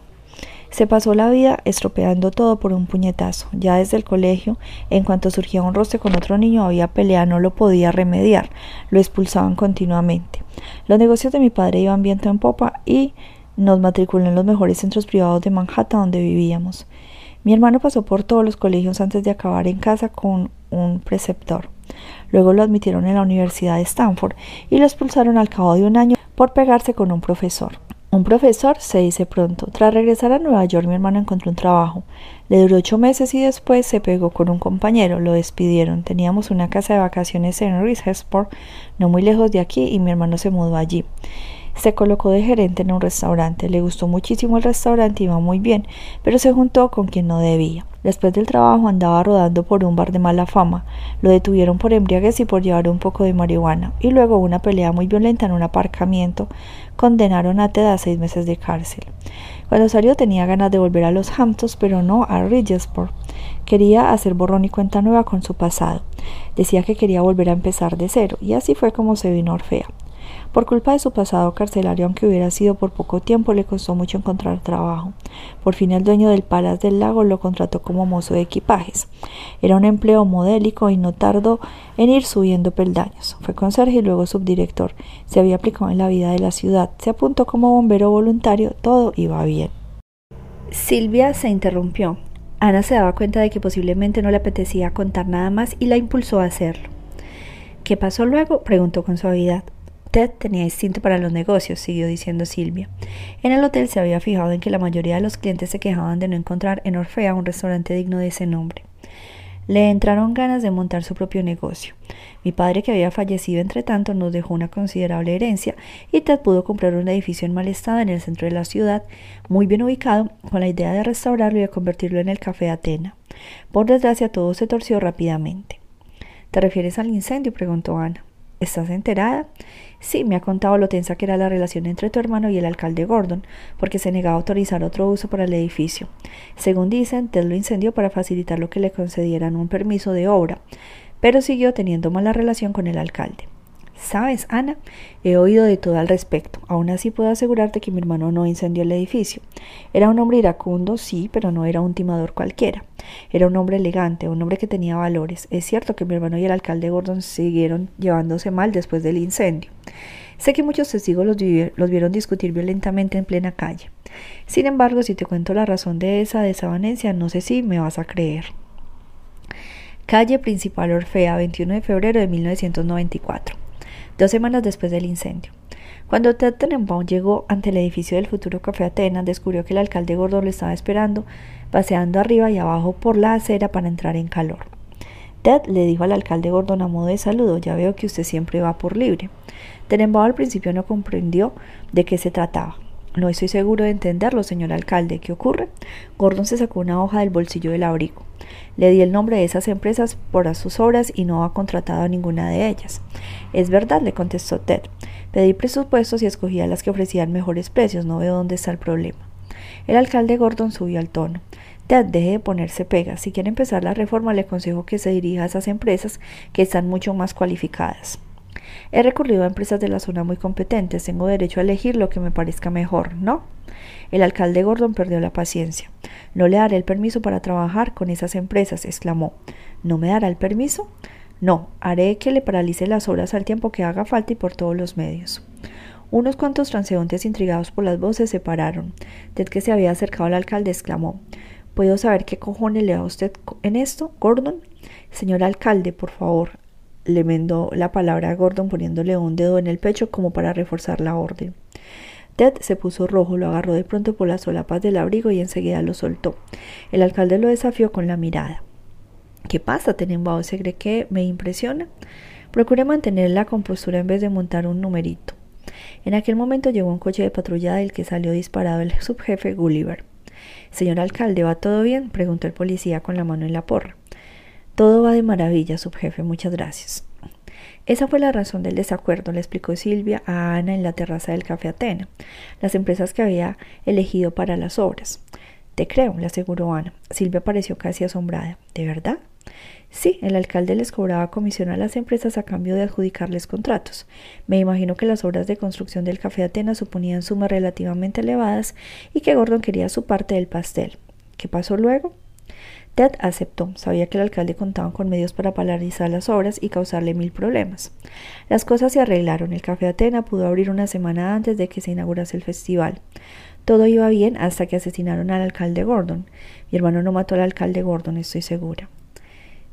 Se pasó la vida estropeando todo por un puñetazo. Ya desde el colegio, en cuanto surgía un roce con otro niño, había pelea, no lo podía remediar. Lo expulsaban continuamente. Los negocios de mi padre iban viento en popa y nos matriculó en los mejores centros privados de Manhattan donde vivíamos. Mi hermano pasó por todos los colegios antes de acabar en casa con un preceptor. Luego lo admitieron en la Universidad de Stanford y lo expulsaron al cabo de un año por pegarse con un profesor. Un profesor se dice pronto. Tras regresar a Nueva York, mi hermano encontró un trabajo. Le duró ocho meses y después se pegó con un compañero. Lo despidieron. Teníamos una casa de vacaciones en Richesport, no muy lejos de aquí, y mi hermano se mudó allí. Se colocó de gerente en un restaurante. Le gustó muchísimo el restaurante, iba muy bien, pero se juntó con quien no debía. Después del trabajo andaba rodando por un bar de mala fama. Lo detuvieron por embriaguez y por llevar un poco de marihuana. Y luego una pelea muy violenta en un aparcamiento. Condenaron a Ted a seis meses de cárcel. Cuando salió tenía ganas de volver a los Hamptons, pero no a Ridgesport. Quería hacer borrón y cuenta nueva con su pasado. Decía que quería volver a empezar de cero, y así fue como se vino Orfea. Por culpa de su pasado carcelario, aunque hubiera sido por poco tiempo, le costó mucho encontrar trabajo. Por fin el dueño del Palace del Lago lo contrató como mozo de equipajes. Era un empleo modélico y no tardó en ir subiendo peldaños. Fue conserje y luego subdirector. Se había aplicado en la vida de la ciudad. Se apuntó como bombero voluntario. Todo iba bien. Silvia se interrumpió. Ana se daba cuenta de que posiblemente no le apetecía contar nada más y la impulsó a hacerlo. ¿Qué pasó luego? preguntó con suavidad. Ted tenía instinto para los negocios, siguió diciendo Silvia. En el hotel se había fijado en que la mayoría de los clientes se quejaban de no encontrar en Orfea un restaurante digno de ese nombre. Le entraron ganas de montar su propio negocio. Mi padre, que había fallecido entre tanto, nos dejó una considerable herencia y Ted pudo comprar un edificio en mal estado en el centro de la ciudad, muy bien ubicado, con la idea de restaurarlo y de convertirlo en el Café Atena. Por desgracia, todo se torció rápidamente. ¿Te refieres al incendio? preguntó Ana. ¿Estás enterada? Sí, me ha contado lo tensa que era la relación entre tu hermano y el alcalde Gordon, porque se negaba a autorizar otro uso para el edificio. Según dicen, Ted lo incendió para facilitar lo que le concedieran un permiso de obra, pero siguió teniendo mala relación con el alcalde. Sabes, Ana, he oído de todo al respecto. Aún así puedo asegurarte que mi hermano no incendió el edificio. Era un hombre iracundo, sí, pero no era un timador cualquiera. Era un hombre elegante, un hombre que tenía valores. Es cierto que mi hermano y el alcalde Gordon siguieron llevándose mal después del incendio. Sé que muchos testigos los, los vieron discutir violentamente en plena calle. Sin embargo, si te cuento la razón de esa desavenencia, no sé si me vas a creer. Calle Principal Orfea, 21 de febrero de 1994 dos semanas después del incendio. Cuando Ted Tenenbaum llegó ante el edificio del futuro Café Atenas, descubrió que el alcalde Gordon lo estaba esperando, paseando arriba y abajo por la acera para entrar en calor. Ted le dijo al alcalde Gordon a modo de saludo, ya veo que usted siempre va por libre. Tenenbaum al principio no comprendió de qué se trataba. No estoy seguro de entenderlo, señor alcalde. ¿Qué ocurre? Gordon se sacó una hoja del bolsillo del abrigo. Le di el nombre de esas empresas por sus obras y no ha contratado a ninguna de ellas. Es verdad, le contestó Ted. Pedí presupuestos y escogía las que ofrecían mejores precios. No veo dónde está el problema. El alcalde Gordon subió al tono. Ted, deje de ponerse pega. Si quiere empezar la reforma, le aconsejo que se dirija a esas empresas que están mucho más cualificadas. He recurrido a empresas de la zona muy competentes. Tengo derecho a elegir lo que me parezca mejor, ¿no? El alcalde Gordon perdió la paciencia. No le daré el permiso para trabajar con esas empresas, exclamó. ¿No me dará el permiso? No, haré que le paralice las obras al tiempo que haga falta y por todos los medios. Unos cuantos transeúntes intrigados por las voces se pararon. Ted que se había acercado al alcalde exclamó ¿Puedo saber qué cojones le da usted en esto, Gordon? Señor alcalde, por favor, le mendó la palabra a Gordon poniéndole un dedo en el pecho como para reforzar la orden. Ted se puso rojo, lo agarró de pronto por las solapas del abrigo y enseguida lo soltó. El alcalde lo desafió con la mirada. ¿Qué pasa, Tenenbaum? ¿Se cree que me impresiona? Procuré mantener la compostura en vez de montar un numerito. En aquel momento llegó un coche de patrulla del que salió disparado el subjefe Gulliver. Señor alcalde, ¿va todo bien? preguntó el policía con la mano en la porra. Todo va de maravilla, subjefe, muchas gracias. Esa fue la razón del desacuerdo, le explicó Silvia a Ana en la terraza del Café Atena, las empresas que había elegido para las obras. Te creo, le aseguró Ana. Silvia pareció casi asombrada. ¿De verdad? Sí, el alcalde les cobraba comisión a las empresas a cambio de adjudicarles contratos. Me imagino que las obras de construcción del Café Atenas suponían sumas relativamente elevadas y que Gordon quería su parte del pastel. ¿Qué pasó luego? Ted aceptó. Sabía que el alcalde contaba con medios para paralizar las obras y causarle mil problemas. Las cosas se arreglaron. El Café Atena pudo abrir una semana antes de que se inaugurase el festival. Todo iba bien hasta que asesinaron al alcalde Gordon. Mi hermano no mató al alcalde Gordon, estoy segura.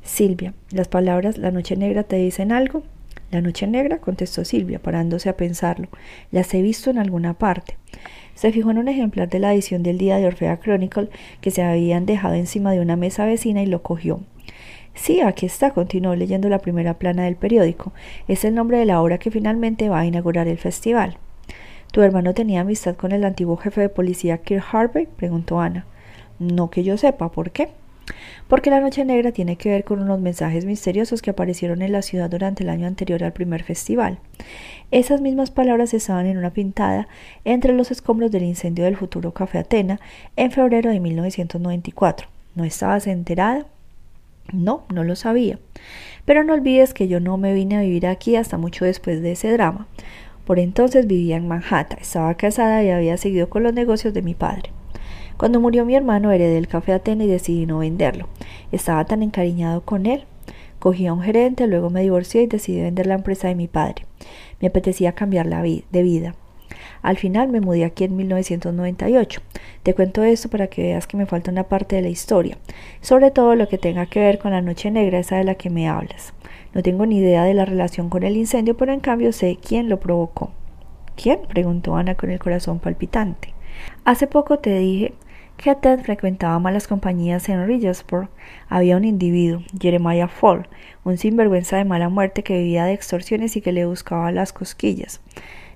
Silvia, ¿las palabras la noche negra te dicen algo? La noche negra, contestó Silvia, parándose a pensarlo. Las he visto en alguna parte. Se fijó en un ejemplar de la edición del día de Orfea Chronicle que se habían dejado encima de una mesa vecina y lo cogió. Sí, aquí está, continuó leyendo la primera plana del periódico. Es el nombre de la obra que finalmente va a inaugurar el festival. ¿Tu hermano tenía amistad con el antiguo jefe de policía Kirk Harvey? preguntó Ana. No que yo sepa, ¿por qué? Porque la Noche Negra tiene que ver con unos mensajes misteriosos que aparecieron en la ciudad durante el año anterior al primer festival. Esas mismas palabras estaban en una pintada entre los escombros del incendio del futuro Café Atena en febrero de 1994. ¿No estabas enterada? No, no lo sabía. Pero no olvides que yo no me vine a vivir aquí hasta mucho después de ese drama. Por entonces vivía en Manhattan, estaba casada y había seguido con los negocios de mi padre. Cuando murió mi hermano heredé el café Atena y decidí no venderlo. Estaba tan encariñado con él. Cogí a un gerente, luego me divorcié y decidí vender la empresa de mi padre. Me apetecía cambiar la de vida. Al final me mudé aquí en 1998. Te cuento esto para que veas que me falta una parte de la historia, sobre todo lo que tenga que ver con la noche negra, esa de la que me hablas. No tengo ni idea de la relación con el incendio, pero en cambio sé quién lo provocó. ¿Quién? preguntó Ana con el corazón palpitante. Hace poco te dije que frecuentaba malas compañías en Ridgesburg. Había un individuo, Jeremiah Fall, un sinvergüenza de mala muerte que vivía de extorsiones y que le buscaba las cosquillas.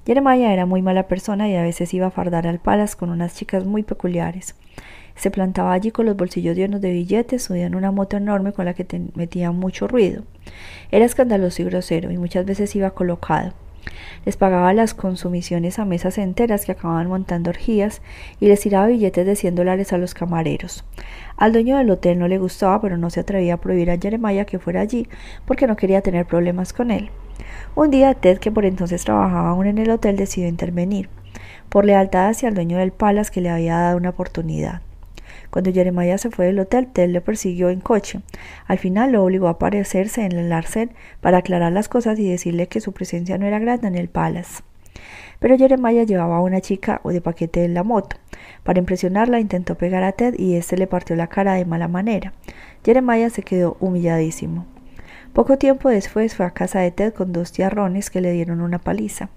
Jeremiah era muy mala persona y a veces iba a fardar al palas con unas chicas muy peculiares. Se plantaba allí con los bolsillos llenos de billetes, subía en una moto enorme con la que metía mucho ruido. Era escandaloso y grosero y muchas veces iba colocado. Les pagaba las consumiciones a mesas enteras que acababan montando orgías y les tiraba billetes de cien dólares a los camareros. Al dueño del hotel no le gustaba, pero no se atrevía a prohibir a Jeremiah que fuera allí porque no quería tener problemas con él. Un día Ted, que por entonces trabajaba aún en el hotel, decidió intervenir, por lealtad hacia el dueño del Palace que le había dado una oportunidad. Cuando Jeremiah se fue del hotel, Ted le persiguió en coche. Al final lo obligó a aparecerse en el arcén para aclarar las cosas y decirle que su presencia no era grande en el Palace. Pero Jeremiah llevaba a una chica de paquete en la moto. Para impresionarla intentó pegar a Ted y éste le partió la cara de mala manera. Jeremiah se quedó humilladísimo. Poco tiempo después fue a casa de Ted con dos tiarrones que le dieron una paliza.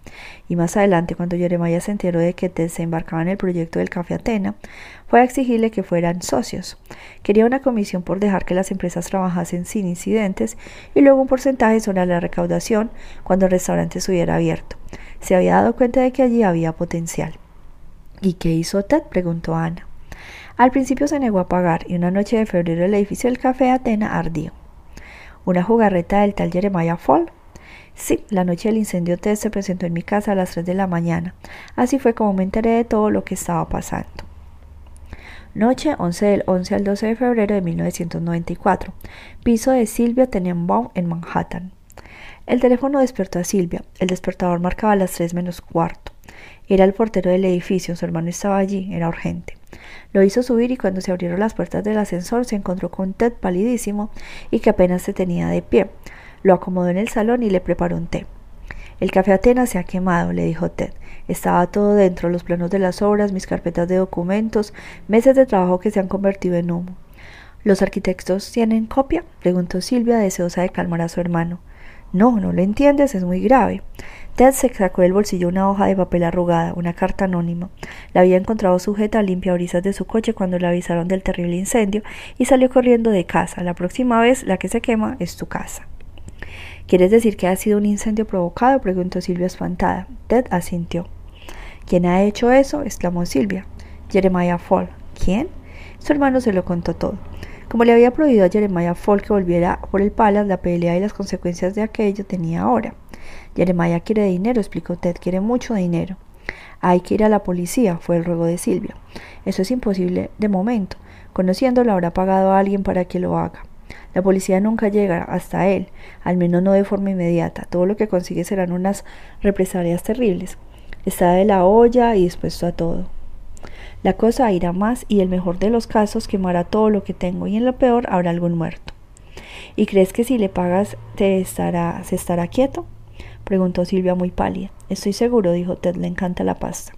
Y más adelante, cuando Jeremiah se enteró de que Ted se embarcaba en el proyecto del Café Atena, fue a exigirle que fueran socios. Quería una comisión por dejar que las empresas trabajasen sin incidentes y luego un porcentaje sobre la recaudación cuando el restaurante estuviera abierto. Se había dado cuenta de que allí había potencial. ¿Y qué hizo Ted? preguntó Ana. Al principio se negó a pagar y una noche de febrero el edificio del Café Atena ardió. ¿Una jugarreta del tal Jeremiah Fall? Sí, la noche del incendio Ted se presentó en mi casa a las 3 de la mañana. Así fue como me enteré de todo lo que estaba pasando. Noche 11 del 11 al 12 de febrero de 1994. Piso de Silvia Tenenbaum en Manhattan. El teléfono despertó a Silvia. El despertador marcaba las 3 menos cuarto. Era el portero del edificio. Su hermano estaba allí. Era urgente. Lo hizo subir y cuando se abrieron las puertas del ascensor se encontró con Ted palidísimo y que apenas se tenía de pie. Lo acomodó en el salón y le preparó un té. El café Atenas se ha quemado, le dijo Ted. Estaba todo dentro, los planos de las obras, mis carpetas de documentos, meses de trabajo que se han convertido en humo. ¿Los arquitectos tienen copia? preguntó Silvia, deseosa de calmar a su hermano. No, no lo entiendes, es muy grave. Ted se sacó del bolsillo una hoja de papel arrugada, una carta anónima. La había encontrado sujeta a limpia brisas de su coche cuando le avisaron del terrible incendio y salió corriendo de casa. La próxima vez la que se quema es tu casa. ¿Quieres decir que ha sido un incendio provocado? preguntó Silvia espantada. Ted asintió. ¿Quién ha hecho eso? exclamó Silvia. Jeremiah Fall. ¿Quién? Su hermano se lo contó todo. Como le había prohibido a Jeremiah Fall que volviera por el palace, la pelea y las consecuencias de aquello tenía ahora. Jeremiah quiere dinero, explicó Ted, quiere mucho dinero. Hay que ir a la policía, fue el ruego de Silvia. Eso es imposible de momento. Conociéndolo habrá pagado a alguien para que lo haga. La policía nunca llega hasta él, al menos no de forma inmediata. Todo lo que consigue serán unas represalias terribles. Está de la olla y dispuesto a todo. La cosa irá más y el mejor de los casos quemará todo lo que tengo y en lo peor habrá algún muerto. ¿Y crees que si le pagas te estará, se estará quieto? Preguntó Silvia muy pálida. Estoy seguro, dijo Ted, le encanta la pasta.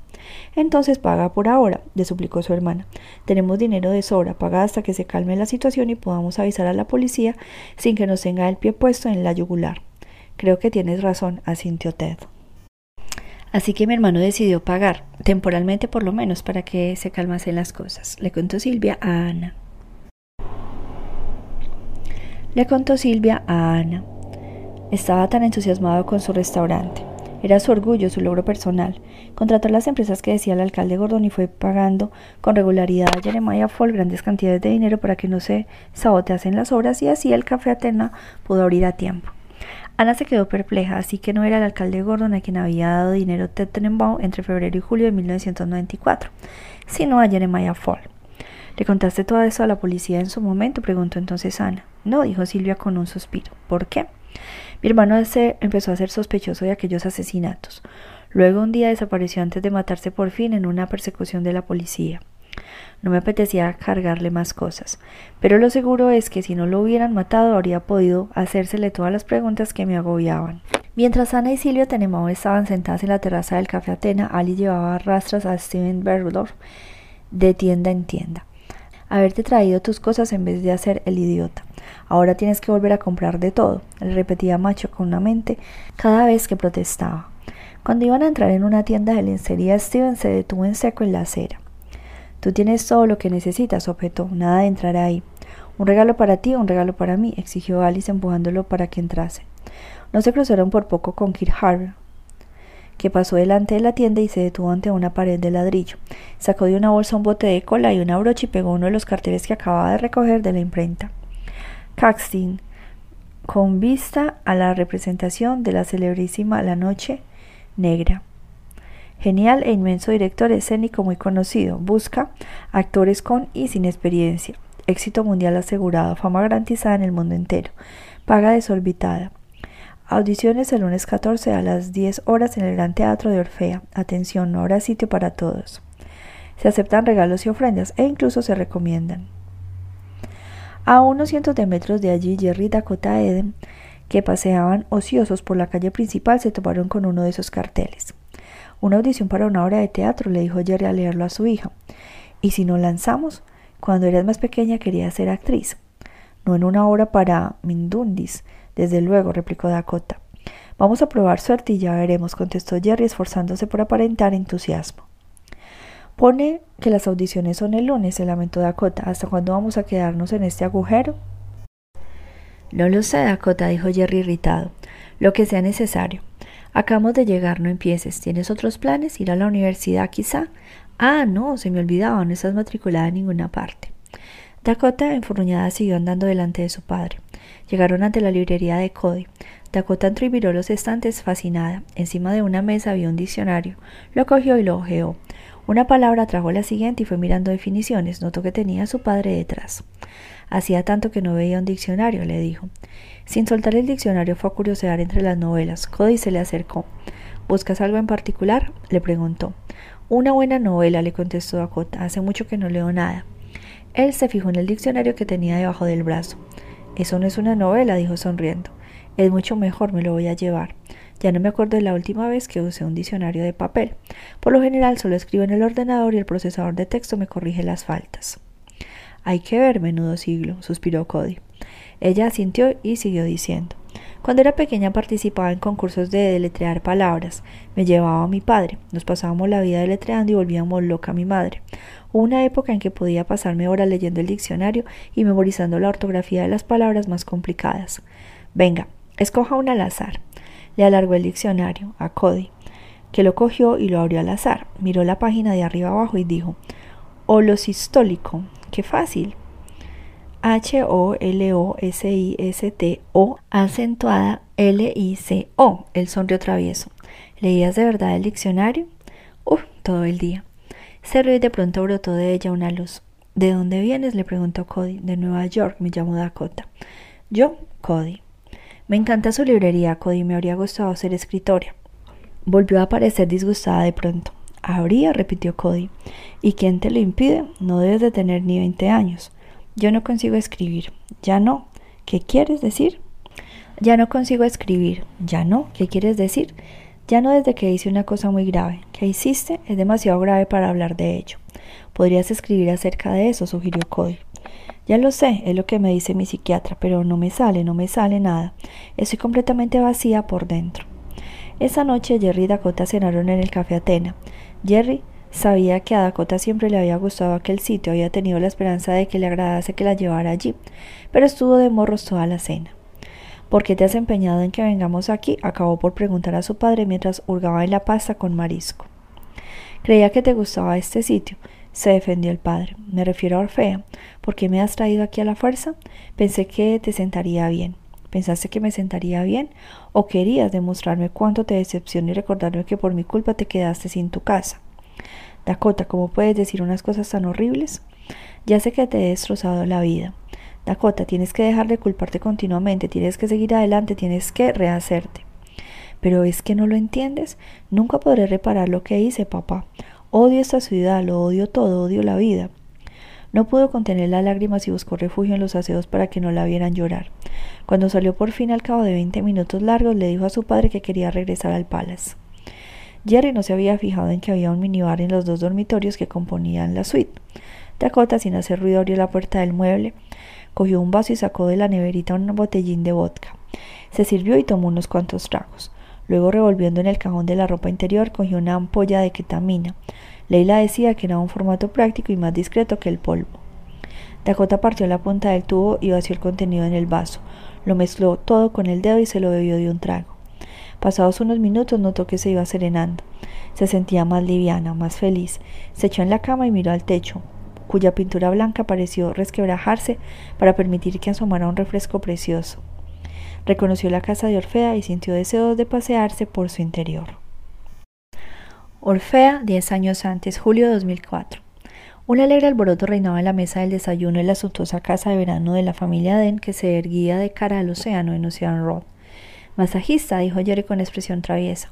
Entonces paga por ahora, le suplicó su hermana. Tenemos dinero de sobra, paga hasta que se calme la situación y podamos avisar a la policía sin que nos tenga el pie puesto en la yugular. Creo que tienes razón, asintió Ted. Así que mi hermano decidió pagar, temporalmente por lo menos, para que se calmasen las cosas. Le contó Silvia a Ana. Le contó Silvia a Ana. Estaba tan entusiasmado con su restaurante. Era su orgullo, su logro personal. Contrató las empresas que decía el alcalde Gordon y fue pagando con regularidad a Jeremiah Fall grandes cantidades de dinero para que no se saboteasen las obras y así el Café Atena pudo abrir a tiempo. Ana se quedó perpleja, así que no era el alcalde Gordon a quien había dado dinero Ted Tenenbaum entre febrero y julio de 1994, sino a Jeremiah Fall. ¿Le contaste todo eso a la policía en su momento? preguntó entonces Ana. No, dijo Silvia con un suspiro. ¿Por qué? Mi hermano empezó a ser sospechoso de aquellos asesinatos. Luego un día desapareció antes de matarse por fin en una persecución de la policía. No me apetecía cargarle más cosas, pero lo seguro es que si no lo hubieran matado habría podido hacérsele todas las preguntas que me agobiaban. Mientras Ana y Silvia Tenenbaum estaban sentadas en la terraza del Café Atena, Ali llevaba rastras a Steven Bergdorf de tienda en tienda. Haberte traído tus cosas en vez de hacer el idiota. Ahora tienes que volver a comprar de todo, le repetía Macho con una mente cada vez que protestaba. Cuando iban a entrar en una tienda de lencería, Steven se detuvo en seco en la acera. Tú tienes todo lo que necesitas, objetó. Nada de entrar ahí. Un regalo para ti, un regalo para mí, exigió Alice empujándolo para que entrase. No se cruzaron por poco con Kir Harvey, que pasó delante de la tienda y se detuvo ante una pared de ladrillo. Sacó de una bolsa un bote de cola y una brocha y pegó uno de los carteles que acababa de recoger de la imprenta. Caxton, con vista a la representación de la celebrísima La Noche Negra. Genial e inmenso director escénico muy conocido. Busca actores con y sin experiencia. Éxito mundial asegurado, fama garantizada en el mundo entero. Paga desorbitada. Audiciones el lunes 14 a las 10 horas en el Gran Teatro de Orfea. Atención, no habrá sitio para todos. Se aceptan regalos y ofrendas e incluso se recomiendan. A unos cientos de metros de allí, Jerry y Dakota Eden, que paseaban ociosos por la calle principal, se toparon con uno de esos carteles. Una audición para una obra de teatro, le dijo Jerry al leerlo a su hija. ¿Y si no lanzamos? Cuando eras más pequeña quería ser actriz. No en una obra para Mindundis, desde luego, replicó Dakota. Vamos a probar suerte y ya veremos, contestó Jerry, esforzándose por aparentar entusiasmo. Pone que las audiciones son el lunes, se lamentó Dakota. ¿Hasta cuándo vamos a quedarnos en este agujero? No lo sé, Dakota, dijo Jerry irritado. Lo que sea necesario. Acabamos de llegar, no empieces. ¿Tienes otros planes? ¿Ir a la universidad quizá? Ah, no, se me olvidaba, no estás matriculada en ninguna parte. Dakota, enfurruñada, siguió andando delante de su padre. Llegaron ante la librería de Cody. Dakota entró y miró los estantes fascinada. Encima de una mesa había un diccionario. Lo cogió y lo ojeó. Una palabra trajo la siguiente y fue mirando definiciones. Notó que tenía a su padre detrás. Hacía tanto que no veía un diccionario, le dijo. Sin soltar el diccionario fue a curiosear entre las novelas. Cody se le acercó. ¿Buscas algo en particular? le preguntó. Una buena novela, le contestó Dakota. Hace mucho que no leo nada. Él se fijó en el diccionario que tenía debajo del brazo. Eso no es una novela, dijo sonriendo. Es mucho mejor, me lo voy a llevar. Ya no me acuerdo de la última vez que usé un diccionario de papel. Por lo general solo escribo en el ordenador y el procesador de texto me corrige las faltas. Hay que ver, menudo siglo, suspiró Cody. Ella asintió y siguió diciendo. Cuando era pequeña participaba en concursos de deletrear palabras. Me llevaba a mi padre. Nos pasábamos la vida deletreando y volvíamos loca a mi madre. Una época en que podía pasarme horas leyendo el diccionario y memorizando la ortografía de las palabras más complicadas. Venga, escoja una al azar. Le alargó el diccionario a Cody, que lo cogió y lo abrió al azar. Miró la página de arriba abajo y dijo Holosistólico. Qué fácil. H-O-L-O-S-I-S-T-O acentuada L-I-C-O. El sonrió travieso. ¿Leías de verdad el diccionario? Uf, todo el día. Cerró y de pronto brotó de ella una luz. ¿De dónde vienes? le preguntó Cody. De Nueva York, me llamo Dakota. Yo, Cody. Me encanta su librería, Cody. Me habría gustado ser escritora. Volvió a parecer disgustada de pronto. Habría, repitió Cody. ¿Y quién te lo impide? No debes de tener ni veinte años. Yo no consigo escribir. Ya no. ¿Qué quieres decir? Ya no consigo escribir. Ya no. ¿Qué quieres decir? Ya no desde que hice una cosa muy grave. ¿Qué hiciste? Es demasiado grave para hablar de ello. Podrías escribir acerca de eso, sugirió Cody. Ya lo sé, es lo que me dice mi psiquiatra, pero no me sale, no me sale nada. Estoy completamente vacía por dentro. Esa noche Jerry y Dakota cenaron en el café Atena. Jerry sabía que a Dakota siempre le había gustado aquel sitio, había tenido la esperanza de que le agradase que la llevara allí, pero estuvo de morros toda la cena. ¿Por qué te has empeñado en que vengamos aquí? acabó por preguntar a su padre mientras hurgaba en la pasta con marisco. Creía que te gustaba este sitio, se defendió el padre. Me refiero a Orfea. ¿Por qué me has traído aquí a la fuerza? Pensé que te sentaría bien. ¿Pensaste que me sentaría bien? ¿O querías demostrarme cuánto te decepcionó y recordarme que por mi culpa te quedaste sin tu casa? Dakota, ¿cómo puedes decir unas cosas tan horribles? Ya sé que te he destrozado la vida. Dakota, tienes que dejar de culparte continuamente, tienes que seguir adelante, tienes que rehacerte. Pero es que no lo entiendes. Nunca podré reparar lo que hice, papá. Odio esta ciudad, lo odio todo, odio la vida. No pudo contener las lágrimas y buscó refugio en los aseos para que no la vieran llorar. Cuando salió por fin al cabo de veinte minutos largos, le dijo a su padre que quería regresar al Palace. Jerry no se había fijado en que había un minibar en los dos dormitorios que componían la suite. Dakota, sin hacer ruido, abrió la puerta del mueble, cogió un vaso y sacó de la neverita un botellín de vodka. Se sirvió y tomó unos cuantos tragos. Luego, revolviendo en el cajón de la ropa interior, cogió una ampolla de ketamina. Leila decía que era un formato práctico y más discreto que el polvo. Dakota partió la punta del tubo y vació el contenido en el vaso. Lo mezcló todo con el dedo y se lo bebió de un trago. Pasados unos minutos notó que se iba serenando. Se sentía más liviana, más feliz. Se echó en la cama y miró al techo, cuya pintura blanca pareció resquebrajarse para permitir que asomara un refresco precioso. Reconoció la casa de Orfea y sintió deseos de pasearse por su interior. Orfea, diez años antes, julio de 2004. Un alegre alboroto reinaba en la mesa del desayuno en la suntuosa casa de verano de la familia Den que se erguía de cara al océano en Ocean Road. Masajista, dijo Jerry con expresión traviesa.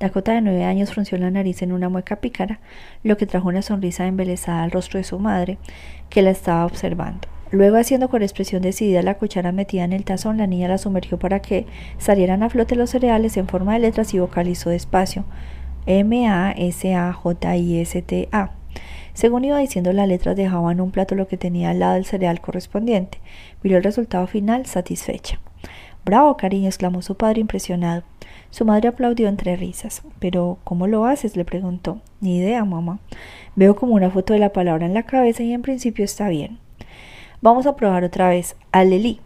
Dakota de nueve años frunció la nariz en una mueca pícara, lo que trajo una sonrisa embelesada al rostro de su madre, que la estaba observando. Luego, haciendo con expresión decidida la cuchara metida en el tazón, la niña la sumergió para que salieran a flote los cereales en forma de letras y vocalizó despacio M-A-S-A-J-I-S-T-A. Según iba diciendo las letras, dejaba en un plato lo que tenía al lado del cereal correspondiente. Miró el resultado final satisfecha. Bravo, cariño, exclamó su padre impresionado. Su madre aplaudió entre risas. Pero, ¿cómo lo haces? le preguntó. Ni idea, mamá. Veo como una foto de la palabra en la cabeza y en principio está bien. Vamos a probar otra vez. Alelí.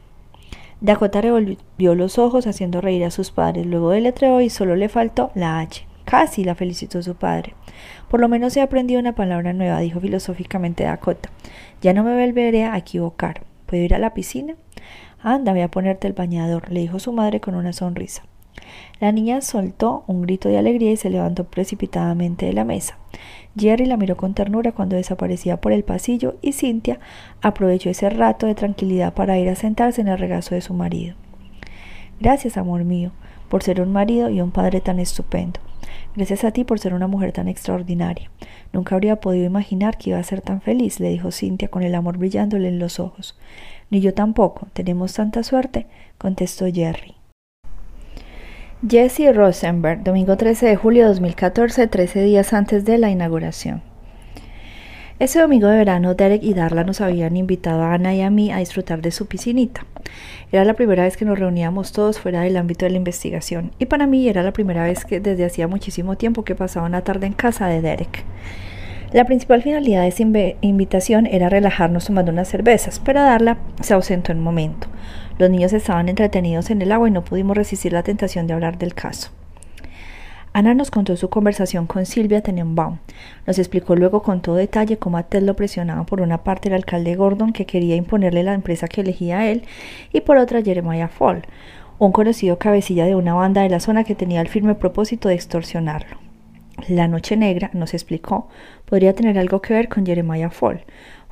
Dakota revolvió los ojos haciendo reír a sus padres. Luego deletreó y solo le faltó la H. Casi la felicitó su padre. Por lo menos he aprendido una palabra nueva, dijo filosóficamente Dakota. Ya no me volveré a equivocar. ¿Puedo ir a la piscina? Anda, voy a ponerte el bañador, le dijo su madre con una sonrisa. La niña soltó un grito de alegría y se levantó precipitadamente de la mesa. Jerry la miró con ternura cuando desaparecía por el pasillo y Cynthia aprovechó ese rato de tranquilidad para ir a sentarse en el regazo de su marido. Gracias, amor mío, por ser un marido y un padre tan estupendo. Gracias a ti por ser una mujer tan extraordinaria. Nunca habría podido imaginar que iba a ser tan feliz, le dijo Cynthia con el amor brillándole en los ojos. Ni yo tampoco. Tenemos tanta suerte, contestó Jerry. Jesse Rosenberg, domingo 13 de julio de 2014, 13 días antes de la inauguración. Ese domingo de verano, Derek y Darla nos habían invitado a Ana y a mí a disfrutar de su piscinita. Era la primera vez que nos reuníamos todos fuera del ámbito de la investigación, y para mí era la primera vez que desde hacía muchísimo tiempo que pasaba una tarde en casa de Derek. La principal finalidad de esa invitación era relajarnos tomando unas cervezas, pero Darla se ausentó en un momento. Los niños estaban entretenidos en el agua y no pudimos resistir la tentación de hablar del caso. Ana nos contó su conversación con Silvia Tenenbaum. Nos explicó luego con todo detalle cómo a Ted lo presionaba por una parte el alcalde Gordon que quería imponerle la empresa que elegía a él y por otra Jeremiah Fall, un conocido cabecilla de una banda de la zona que tenía el firme propósito de extorsionarlo. La Noche Negra, nos explicó, podría tener algo que ver con Jeremiah Fall.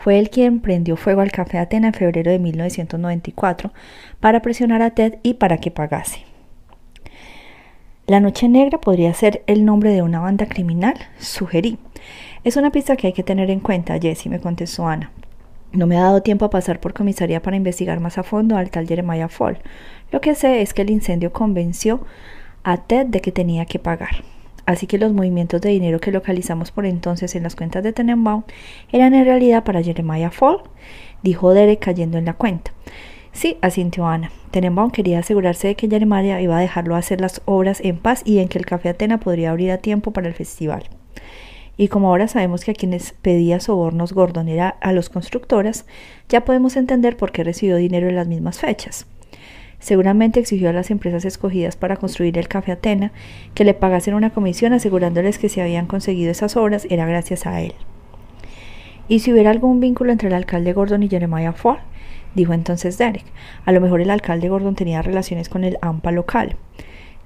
Fue él quien prendió fuego al Café Atena en febrero de 1994 para presionar a Ted y para que pagase. La Noche Negra podría ser el nombre de una banda criminal, sugerí. Es una pista que hay que tener en cuenta, Jessie, me contestó Ana. No me ha dado tiempo a pasar por comisaría para investigar más a fondo al tal Jeremiah Fall. Lo que sé es que el incendio convenció a Ted de que tenía que pagar. Así que los movimientos de dinero que localizamos por entonces en las cuentas de Tenenbaum eran en realidad para Jeremiah Fall, dijo Derek cayendo en la cuenta. Sí, asintió Ana. Tenenbaum quería asegurarse de que Jeremiah iba a dejarlo hacer las obras en paz y en que el Café Atena podría abrir a tiempo para el festival. Y como ahora sabemos que a quienes pedía sobornos Gordon era a los constructoras, ya podemos entender por qué recibió dinero en las mismas fechas. Seguramente exigió a las empresas escogidas para construir el Café Atena que le pagasen una comisión asegurándoles que si habían conseguido esas obras era gracias a él. ¿Y si hubiera algún vínculo entre el alcalde Gordon y Jeremiah Ford? Dijo entonces Derek. A lo mejor el alcalde Gordon tenía relaciones con el AMPA local.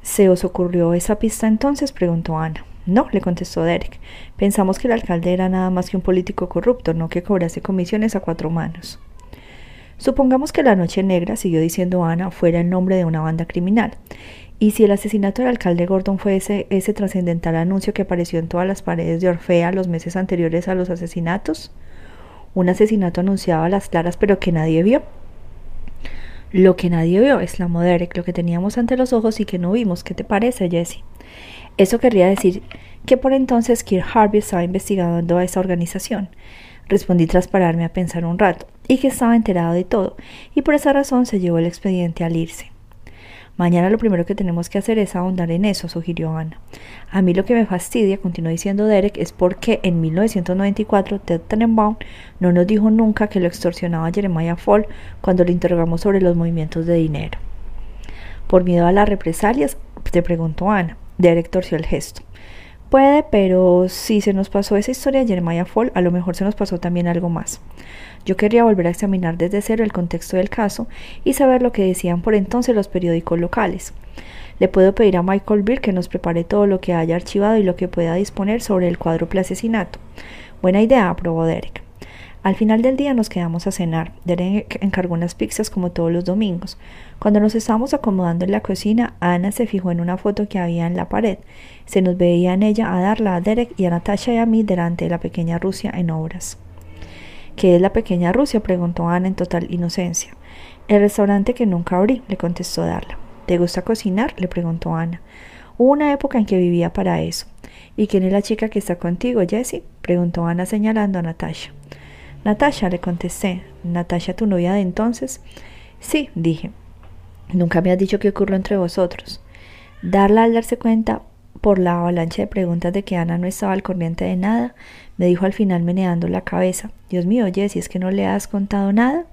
¿Se os ocurrió esa pista entonces? preguntó Ana. No, le contestó Derek. Pensamos que el alcalde era nada más que un político corrupto, no que cobrase comisiones a cuatro manos. Supongamos que la Noche Negra, siguió diciendo Ana, fuera el nombre de una banda criminal. Y si el asesinato del alcalde Gordon fue ese, ese trascendental anuncio que apareció en todas las paredes de Orfea los meses anteriores a los asesinatos, Un asesinato anunciado a las claras pero que nadie vio. Lo que nadie vio, exclamó Derek, lo que teníamos ante los ojos y que no vimos. ¿Qué te parece, Jesse? Eso querría decir que por entonces Kirk Harvey estaba investigando a esa organización. Respondí tras pararme a pensar un rato, y que estaba enterado de todo, y por esa razón se llevó el expediente al irse. Mañana lo primero que tenemos que hacer es ahondar en eso, sugirió Ana. A mí lo que me fastidia, continuó diciendo Derek, es porque en 1994 Ted Tenenbaum no nos dijo nunca que lo extorsionaba Jeremiah Fall cuando le interrogamos sobre los movimientos de dinero. Por miedo a las represalias, te preguntó Ana. Derek torció el gesto. Puede, pero si se nos pasó esa historia de Jeremiah Fall, a lo mejor se nos pasó también algo más. Yo querría volver a examinar desde cero el contexto del caso y saber lo que decían por entonces los periódicos locales. Le puedo pedir a Michael Beer que nos prepare todo lo que haya archivado y lo que pueda disponer sobre el cuádruple asesinato. Buena idea, aprobó Derek. Al final del día nos quedamos a cenar. Derek encargó unas pizzas como todos los domingos. Cuando nos estábamos acomodando en la cocina, Ana se fijó en una foto que había en la pared. Se nos veía en ella a darla a Derek y a Natasha y a mí delante de la pequeña Rusia en obras. ¿Qué es la pequeña Rusia? preguntó Ana en total inocencia. El restaurante que nunca abrí, le contestó Darla. ¿Te gusta cocinar? le preguntó Ana. Hubo una época en que vivía para eso. ¿Y quién es la chica que está contigo, Jessie? preguntó Ana señalando a Natasha. Natasha, le contesté. ¿Natasha tu novia de entonces? Sí, dije. Nunca me has dicho qué ocurrió entre vosotros. Darla al darse cuenta por la avalancha de preguntas de que Ana no estaba al corriente de nada, me dijo al final meneando la cabeza. Dios mío, Jessie, ¿es que no le has contado nada?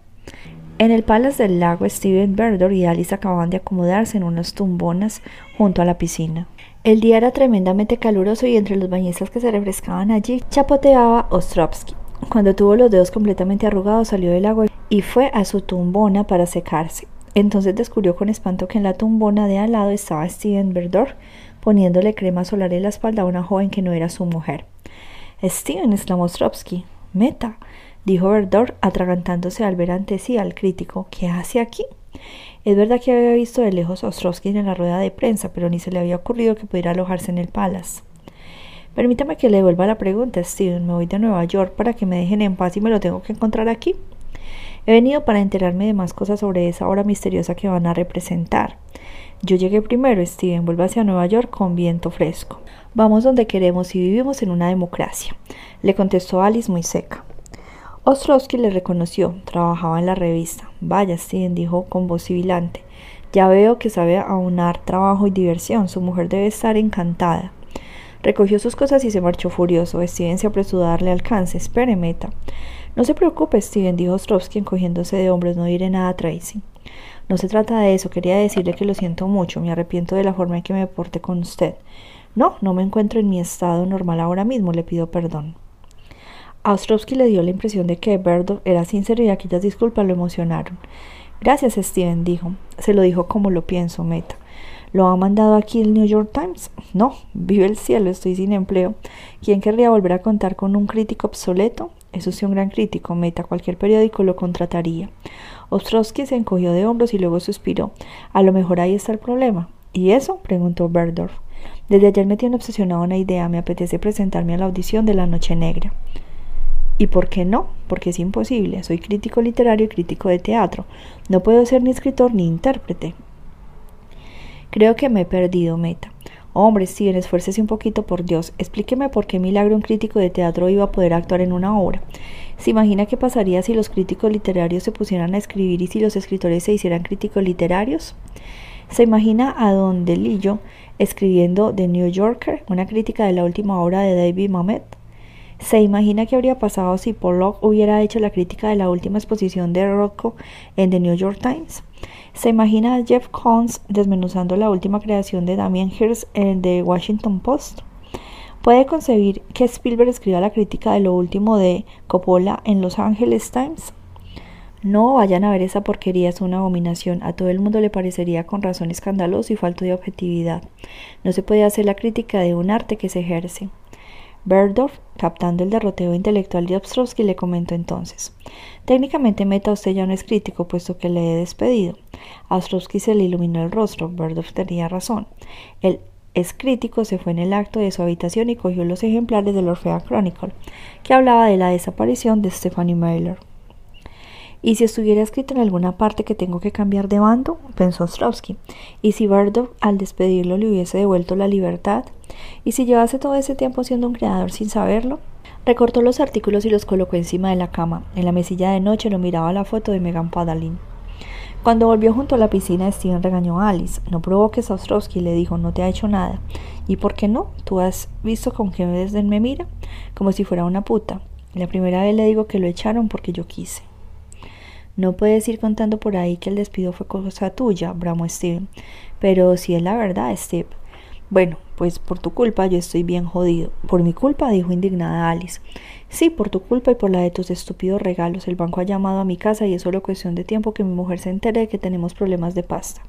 En el Palace del Lago, Steven Berdor y Alice acababan de acomodarse en unas tumbonas junto a la piscina. El día era tremendamente caluroso y entre los bañistas que se refrescaban allí chapoteaba Ostrovsky. Cuando tuvo los dedos completamente arrugados salió del agua y fue a su tumbona para secarse. Entonces descubrió con espanto que en la tumbona de al lado estaba Steven Berdor poniéndole crema solar en la espalda a una joven que no era su mujer. Steven, exclamó Ostrovsky. Meta, dijo Verdor, atragantándose al ver ante sí al crítico. ¿Qué hace aquí? Es verdad que había visto de lejos a Ostrovsky en la rueda de prensa, pero ni se le había ocurrido que pudiera alojarse en el Palace. Permítame que le devuelva la pregunta, Steven. Me voy de Nueva York para que me dejen en paz y me lo tengo que encontrar aquí. He venido para enterarme de más cosas sobre esa obra misteriosa que van a representar. Yo llegué primero, Steven. Vuelve hacia Nueva York con viento fresco. Vamos donde queremos y vivimos en una democracia, le contestó Alice muy seca. Ostrowski le reconoció, trabajaba en la revista. Vaya, Steven, dijo con voz sibilante. Ya veo que sabe aunar trabajo y diversión. Su mujer debe estar encantada. Recogió sus cosas y se marchó furioso. Steven se apresuró a darle alcance. Espere, Meta. No se preocupe, Steven, dijo Ostrowski encogiéndose de hombros. No diré nada a Tracy. No se trata de eso. Quería decirle que lo siento mucho. Me arrepiento de la forma en que me porté con usted. No, no me encuentro en mi estado normal ahora mismo, le pido perdón. A Ostrowski le dio la impresión de que Berdo era sincero y aquellas disculpas lo emocionaron. Gracias, Steven, dijo. Se lo dijo como lo pienso, Meta. ¿Lo ha mandado aquí el New York Times? No, vive el cielo, estoy sin empleo. ¿Quién querría volver a contar con un crítico obsoleto? Eso sí, un gran crítico, Meta. Cualquier periódico lo contrataría. Ostrowski se encogió de hombros y luego suspiró. A lo mejor ahí está el problema. ¿Y eso? preguntó Berdorf. Desde ayer me tiene obsesionada una idea, me apetece presentarme a la audición de La Noche Negra. ¿Y por qué no? Porque es imposible. Soy crítico literario y crítico de teatro. No puedo ser ni escritor ni intérprete. Creo que me he perdido, Meta. Hombre, Steven, esfuércese un poquito, por Dios. Explíqueme por qué milagro un crítico de teatro iba a poder actuar en una obra. ¿Se imagina qué pasaría si los críticos literarios se pusieran a escribir y si los escritores se hicieran críticos literarios? ¿Se imagina a Don Delillo escribiendo The New Yorker, una crítica de la última obra de David Mamet? ¿Se imagina qué habría pasado si Pollock hubiera hecho la crítica de la última exposición de Rocco en The New York Times? ¿Se imagina a Jeff Koons desmenuzando la última creación de Damien Hirst en The Washington Post? ¿Puede concebir que Spielberg escriba la crítica de lo último de Coppola en Los Angeles Times? No vayan a ver esa porquería, es una abominación. A todo el mundo le parecería con razón escandaloso y falto de objetividad. No se puede hacer la crítica de un arte que se ejerce. Berdorf, captando el derroteo intelectual de Ostrovsky, le comentó entonces: Técnicamente, Meta, usted ya no es crítico, puesto que le he despedido. A Ostrovsky se le iluminó el rostro. Berdorf tenía razón. El es crítico, se fue en el acto de su habitación y cogió los ejemplares del Orfea Chronicle, que hablaba de la desaparición de Stephanie Mailer. ¿Y si estuviera escrito en alguna parte que tengo que cambiar de bando? pensó Ostrovsky. ¿Y si Bardock al despedirlo le hubiese devuelto la libertad? ¿Y si llevase todo ese tiempo siendo un creador sin saberlo? Recortó los artículos y los colocó encima de la cama. En la mesilla de noche lo miraba la foto de Megan Padalin. Cuando volvió junto a la piscina, Steven regañó a Alice. No provoques a Ostrovsky, le dijo, no te ha hecho nada. ¿Y por qué no? ¿Tú has visto con qué me mira? Como si fuera una puta. La primera vez le digo que lo echaron porque yo quise. No puedes ir contando por ahí que el despido fue cosa tuya, bramó Steven. Pero si es la verdad, Steve. Bueno, pues por tu culpa yo estoy bien jodido. Por mi culpa, dijo indignada Alice. Sí, por tu culpa y por la de tus estúpidos regalos. El banco ha llamado a mi casa y es solo cuestión de tiempo que mi mujer se entere de que tenemos problemas de pasta.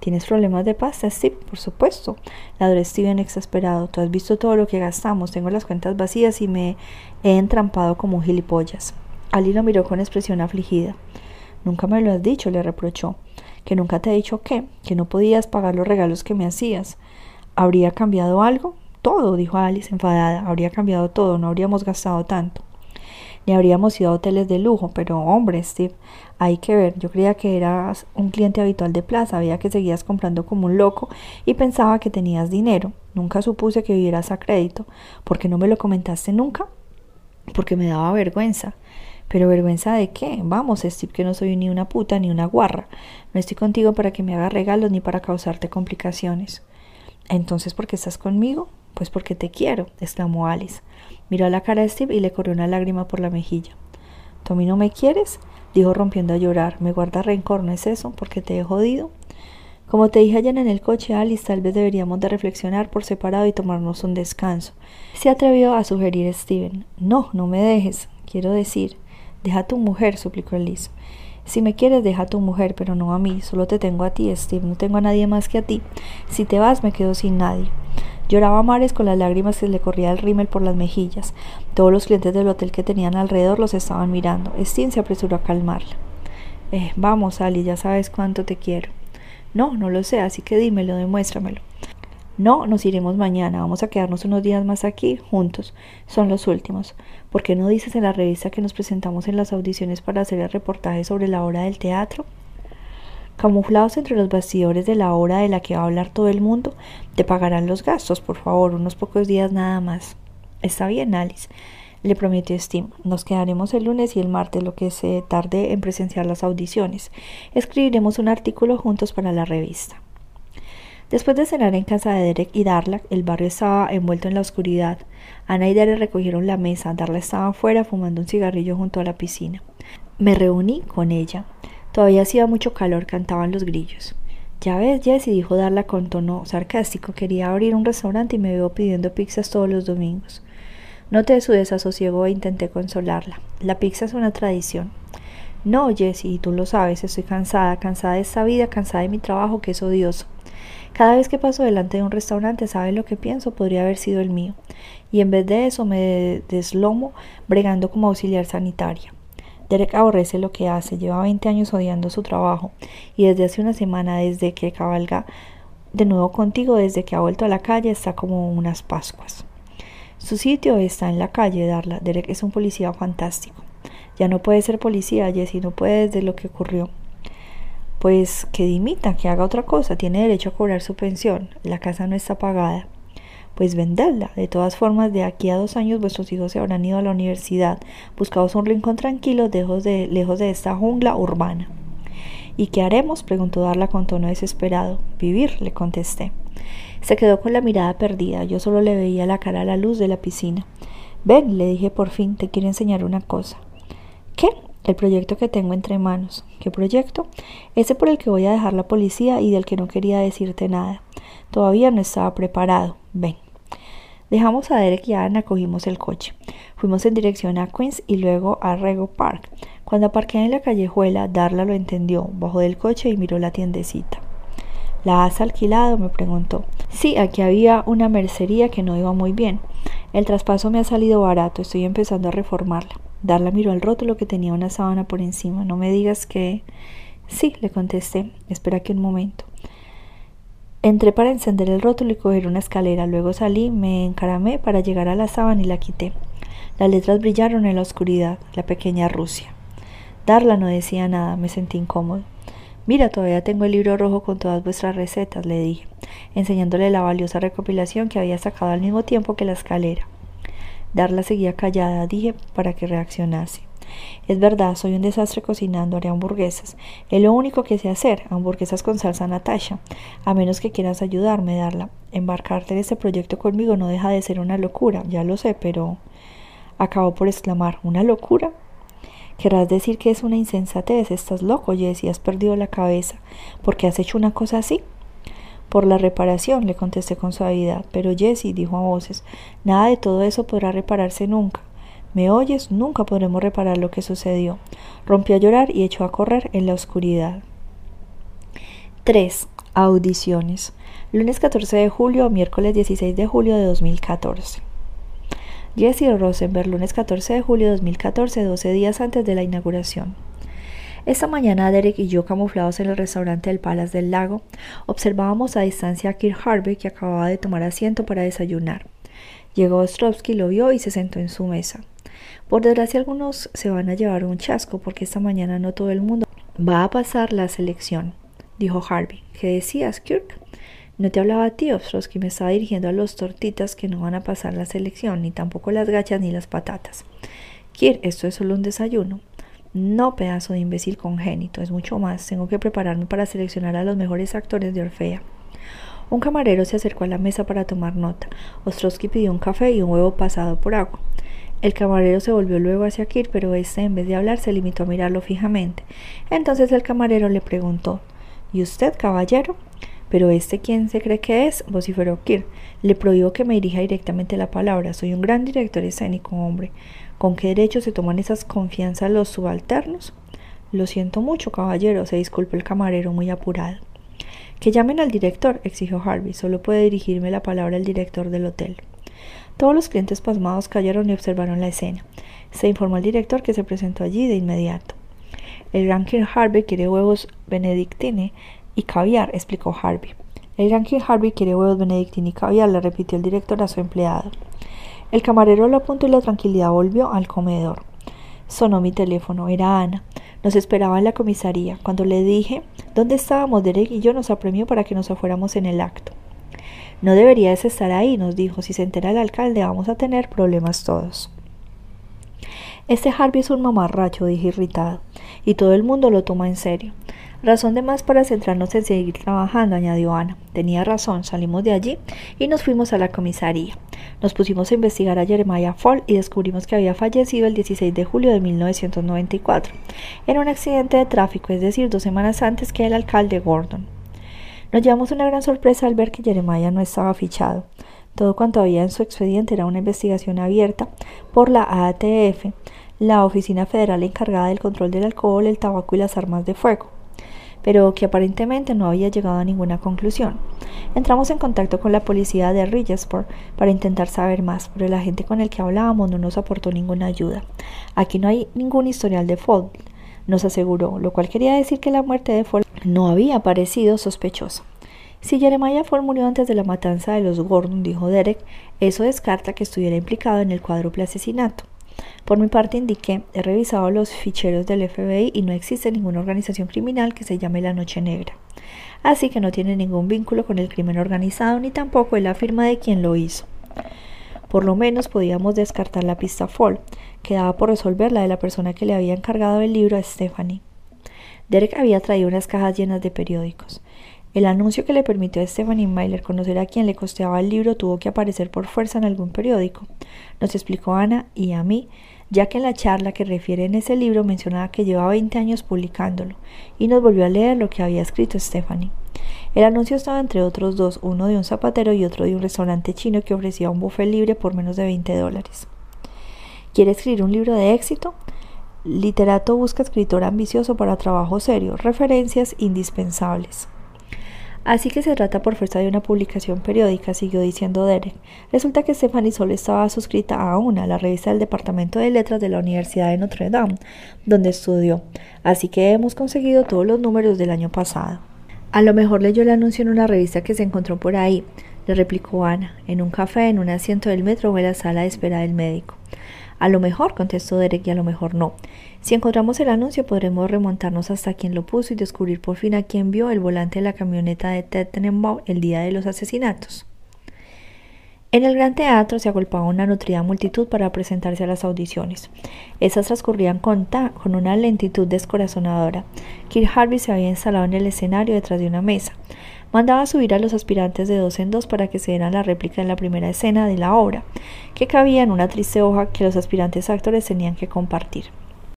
¿Tienes problemas de pasta? Sí, por supuesto. Ladró Steven exasperado. Tú has visto todo lo que gastamos. Tengo las cuentas vacías y me he entrampado como un gilipollas. Ali lo miró con expresión afligida. Nunca me lo has dicho, le reprochó. Que nunca te he dicho qué, que no podías pagar los regalos que me hacías. ¿Habría cambiado algo? Todo, dijo Alice enfadada. Habría cambiado todo, no habríamos gastado tanto. Ni habríamos ido a hoteles de lujo, pero hombre, Steve, hay que ver. Yo creía que eras un cliente habitual de plaza, veía que seguías comprando como un loco y pensaba que tenías dinero. Nunca supuse que vivieras a crédito. ¿Por qué no me lo comentaste nunca? Porque me daba vergüenza. Pero vergüenza de qué? Vamos, Steve, que no soy ni una puta ni una guarra. No estoy contigo para que me hagas regalos ni para causarte complicaciones. Entonces, ¿por qué estás conmigo? Pues porque te quiero, exclamó Alice. Miró a la cara de Steve y le corrió una lágrima por la mejilla. ¿Tú no me quieres? dijo rompiendo a llorar. ¿Me guarda rencor, no es eso? ¿Porque te he jodido? Como te dije ayer en el coche, Alice, tal vez deberíamos de reflexionar por separado y tomarnos un descanso. Se atrevió a sugerir Steven. No, no me dejes. Quiero decir, Deja a tu mujer, suplicó Elise. Si me quieres, deja a tu mujer, pero no a mí. Solo te tengo a ti, Steve. No tengo a nadie más que a ti. Si te vas, me quedo sin nadie. Lloraba mares con las lágrimas que le corría el rímel por las mejillas. Todos los clientes del hotel que tenían alrededor los estaban mirando. Steve se apresuró a calmarla. Eh, vamos, Ali, ya sabes cuánto te quiero. No, no lo sé, así que dímelo, demuéstramelo. No, nos iremos mañana, vamos a quedarnos unos días más aquí, juntos. Son los últimos. ¿Por qué no dices en la revista que nos presentamos en las audiciones para hacer el reportaje sobre la obra del teatro? Camuflados entre los bastidores de la obra de la que va a hablar todo el mundo, te pagarán los gastos, por favor, unos pocos días nada más. Está bien, Alice, le prometió Steve. Nos quedaremos el lunes y el martes, lo que se tarde en presenciar las audiciones. Escribiremos un artículo juntos para la revista. Después de cenar en casa de Derek y Darla, el barrio estaba envuelto en la oscuridad. Ana y Derek recogieron la mesa. Darla estaba afuera fumando un cigarrillo junto a la piscina. Me reuní con ella. Todavía hacía mucho calor, cantaban los grillos. Ya ves, Jessie, dijo Darla con tono sarcástico, quería abrir un restaurante y me veo pidiendo pizzas todos los domingos. Noté su desasosiego e intenté consolarla. La pizza es una tradición. No, Jessie, y tú lo sabes, estoy cansada, cansada de esta vida, cansada de mi trabajo que es odioso. Cada vez que paso delante de un restaurante, sabe lo que pienso, podría haber sido el mío. Y en vez de eso me deslomo bregando como auxiliar sanitaria. Derek aborrece lo que hace, lleva 20 años odiando su trabajo y desde hace una semana, desde que cabalga de nuevo contigo, desde que ha vuelto a la calle, está como unas Pascuas. Su sitio está en la calle, Darla. Derek es un policía fantástico. Ya no puede ser policía, Jesse, no puede desde lo que ocurrió pues que dimita, que haga otra cosa, tiene derecho a cobrar su pensión, la casa no está pagada, pues venderla. De todas formas, de aquí a dos años vuestros hijos se habrán ido a la universidad, buscados un rincón tranquilo, lejos de, lejos de esta jungla urbana. ¿Y qué haremos? preguntó Darla con tono desesperado. Vivir, le contesté. Se quedó con la mirada perdida, yo solo le veía la cara a la luz de la piscina. Ven, le dije por fin, te quiero enseñar una cosa. ¿Qué? El proyecto que tengo entre manos. ¿Qué proyecto? Ese por el que voy a dejar la policía y del que no quería decirte nada. Todavía no estaba preparado. Ven. Dejamos a Derek y a Ana, cogimos el coche. Fuimos en dirección a Queens y luego a Rego Park. Cuando aparqué en la callejuela, Darla lo entendió, bajó del coche y miró la tiendecita. ¿La has alquilado? me preguntó. Sí, aquí había una mercería que no iba muy bien. El traspaso me ha salido barato, estoy empezando a reformarla. Darla miró al rótulo que tenía una sábana por encima. No me digas que. Sí, le contesté. Espera aquí un momento. Entré para encender el rótulo y coger una escalera, luego salí, me encaramé para llegar a la sábana y la quité. Las letras brillaron en la oscuridad, la pequeña Rusia. Darla no decía nada, me sentí incómodo. Mira, todavía tengo el libro rojo con todas vuestras recetas, le dije, enseñándole la valiosa recopilación que había sacado al mismo tiempo que la escalera. Darla seguía callada, dije, para que reaccionase. Es verdad, soy un desastre cocinando, haré hamburguesas. Es lo único que sé hacer, hamburguesas con salsa Natasha. A menos que quieras ayudarme, Darla. Embarcarte en este proyecto conmigo no deja de ser una locura, ya lo sé, pero... Acabó por exclamar, ¿una locura? Querrás decir que es una insensatez, estás loco, Jesse, has perdido la cabeza. ¿Por qué has hecho una cosa así? Por la reparación, le contesté con suavidad. Pero Jesse, dijo a voces, nada de todo eso podrá repararse nunca. ¿Me oyes? Nunca podremos reparar lo que sucedió. Rompió a llorar y echó a correr en la oscuridad. 3. Audiciones. Lunes 14 de julio, miércoles 16 de julio de 2014. Jesse Rosenberg, lunes 14 de julio de 2014, 12 días antes de la inauguración. Esta mañana Derek y yo, camuflados en el restaurante del Palace del Lago, observábamos a distancia a Kirk Harvey que acababa de tomar asiento para desayunar. Llegó Ostrovsky, lo vio y se sentó en su mesa. Por desgracia algunos se van a llevar un chasco porque esta mañana no todo el mundo va a pasar la selección, dijo Harvey. ¿Qué decías, Kirk? No te hablaba a ti, Ostrovsky, me estaba dirigiendo a los tortitas que no van a pasar la selección, ni tampoco las gachas ni las patatas. Kirk, esto es solo un desayuno. No, pedazo de imbécil congénito, es mucho más. Tengo que prepararme para seleccionar a los mejores actores de Orfea. Un camarero se acercó a la mesa para tomar nota. Ostrovsky pidió un café y un huevo pasado por agua. El camarero se volvió luego hacia Kirk, pero este, en vez de hablar, se limitó a mirarlo fijamente. Entonces el camarero le preguntó ¿Y usted, caballero? Pero este, ¿quién se cree que es? vociferó Kirk. Le prohíbo que me dirija directamente la palabra. Soy un gran director escénico, hombre. ¿Con qué derecho se toman esas confianzas los subalternos? Lo siento mucho, caballero, se disculpó el camarero muy apurado. Que llamen al director, exigió Harvey. Solo puede dirigirme la palabra el director del hotel. Todos los clientes pasmados callaron y observaron la escena. Se informó al director que se presentó allí de inmediato. El gran Harvey quiere huevos benedictine y caviar, explicó Harvey. El gran Harvey quiere huevos benedictine y caviar, le repitió el director a su empleado. El camarero lo apuntó y la tranquilidad volvió al comedor. Sonó mi teléfono, era Ana. Nos esperaba en la comisaría. Cuando le dije dónde estábamos, Derek y yo nos apremió para que nos afuéramos en el acto. No deberías estar ahí, nos dijo. Si se entera el alcalde, vamos a tener problemas todos. Este Harvey es un mamarracho, dije irritado, y todo el mundo lo toma en serio. Razón de más para centrarnos en seguir trabajando, añadió Ana. Tenía razón, salimos de allí y nos fuimos a la comisaría. Nos pusimos a investigar a Jeremiah Fall y descubrimos que había fallecido el 16 de julio de 1994 en un accidente de tráfico, es decir, dos semanas antes que el alcalde Gordon. Nos llevamos una gran sorpresa al ver que Jeremiah no estaba fichado. Todo cuanto había en su expediente era una investigación abierta por la ATF, la Oficina Federal encargada del control del alcohol, el tabaco y las armas de fuego, pero que aparentemente no había llegado a ninguna conclusión. Entramos en contacto con la policía de Ridgesport para intentar saber más, pero el agente con el que hablábamos no nos aportó ninguna ayuda. Aquí no hay ningún historial de Ford, nos aseguró, lo cual quería decir que la muerte de Ford no había parecido sospechosa. Si Jeremiah Ford murió antes de la matanza de los Gordon, dijo Derek, eso descarta que estuviera implicado en el cuádruple asesinato. Por mi parte indiqué, he revisado los ficheros del FBI y no existe ninguna organización criminal que se llame La Noche Negra. Así que no tiene ningún vínculo con el crimen organizado ni tampoco es la firma de quien lo hizo. Por lo menos podíamos descartar la pista Ford. Quedaba por resolver la de la persona que le había encargado el libro a Stephanie. Derek había traído unas cajas llenas de periódicos. El anuncio que le permitió a Stephanie Myler conocer a quien le costeaba el libro tuvo que aparecer por fuerza en algún periódico. Nos explicó Ana y a mí, ya que en la charla que refiere en ese libro mencionaba que llevaba 20 años publicándolo, y nos volvió a leer lo que había escrito Stephanie. El anuncio estaba entre otros dos, uno de un zapatero y otro de un restaurante chino que ofrecía un buffet libre por menos de 20 dólares. ¿Quiere escribir un libro de éxito? Literato busca escritor ambicioso para trabajo serio, referencias indispensables. Así que se trata por fuerza de una publicación periódica, siguió diciendo Derek. Resulta que Stephanie solo estaba suscrita a una, la revista del Departamento de Letras de la Universidad de Notre Dame, donde estudió. Así que hemos conseguido todos los números del año pasado. A lo mejor leyó el anuncio en una revista que se encontró por ahí, le replicó Ana, en un café, en un asiento del metro o en la sala de espera del médico. A lo mejor, contestó Derek, y a lo mejor no. Si encontramos el anuncio, podremos remontarnos hasta quien lo puso y descubrir por fin a quién vio el volante de la camioneta de Ted el día de los asesinatos. En el gran teatro se agolpaba una nutrida multitud para presentarse a las audiciones. Esas transcurrían con, con una lentitud descorazonadora. Kirk Harvey se había instalado en el escenario detrás de una mesa. Mandaba subir a los aspirantes de dos en dos para que se dieran la réplica en la primera escena de la obra, que cabía en una triste hoja que los aspirantes actores tenían que compartir.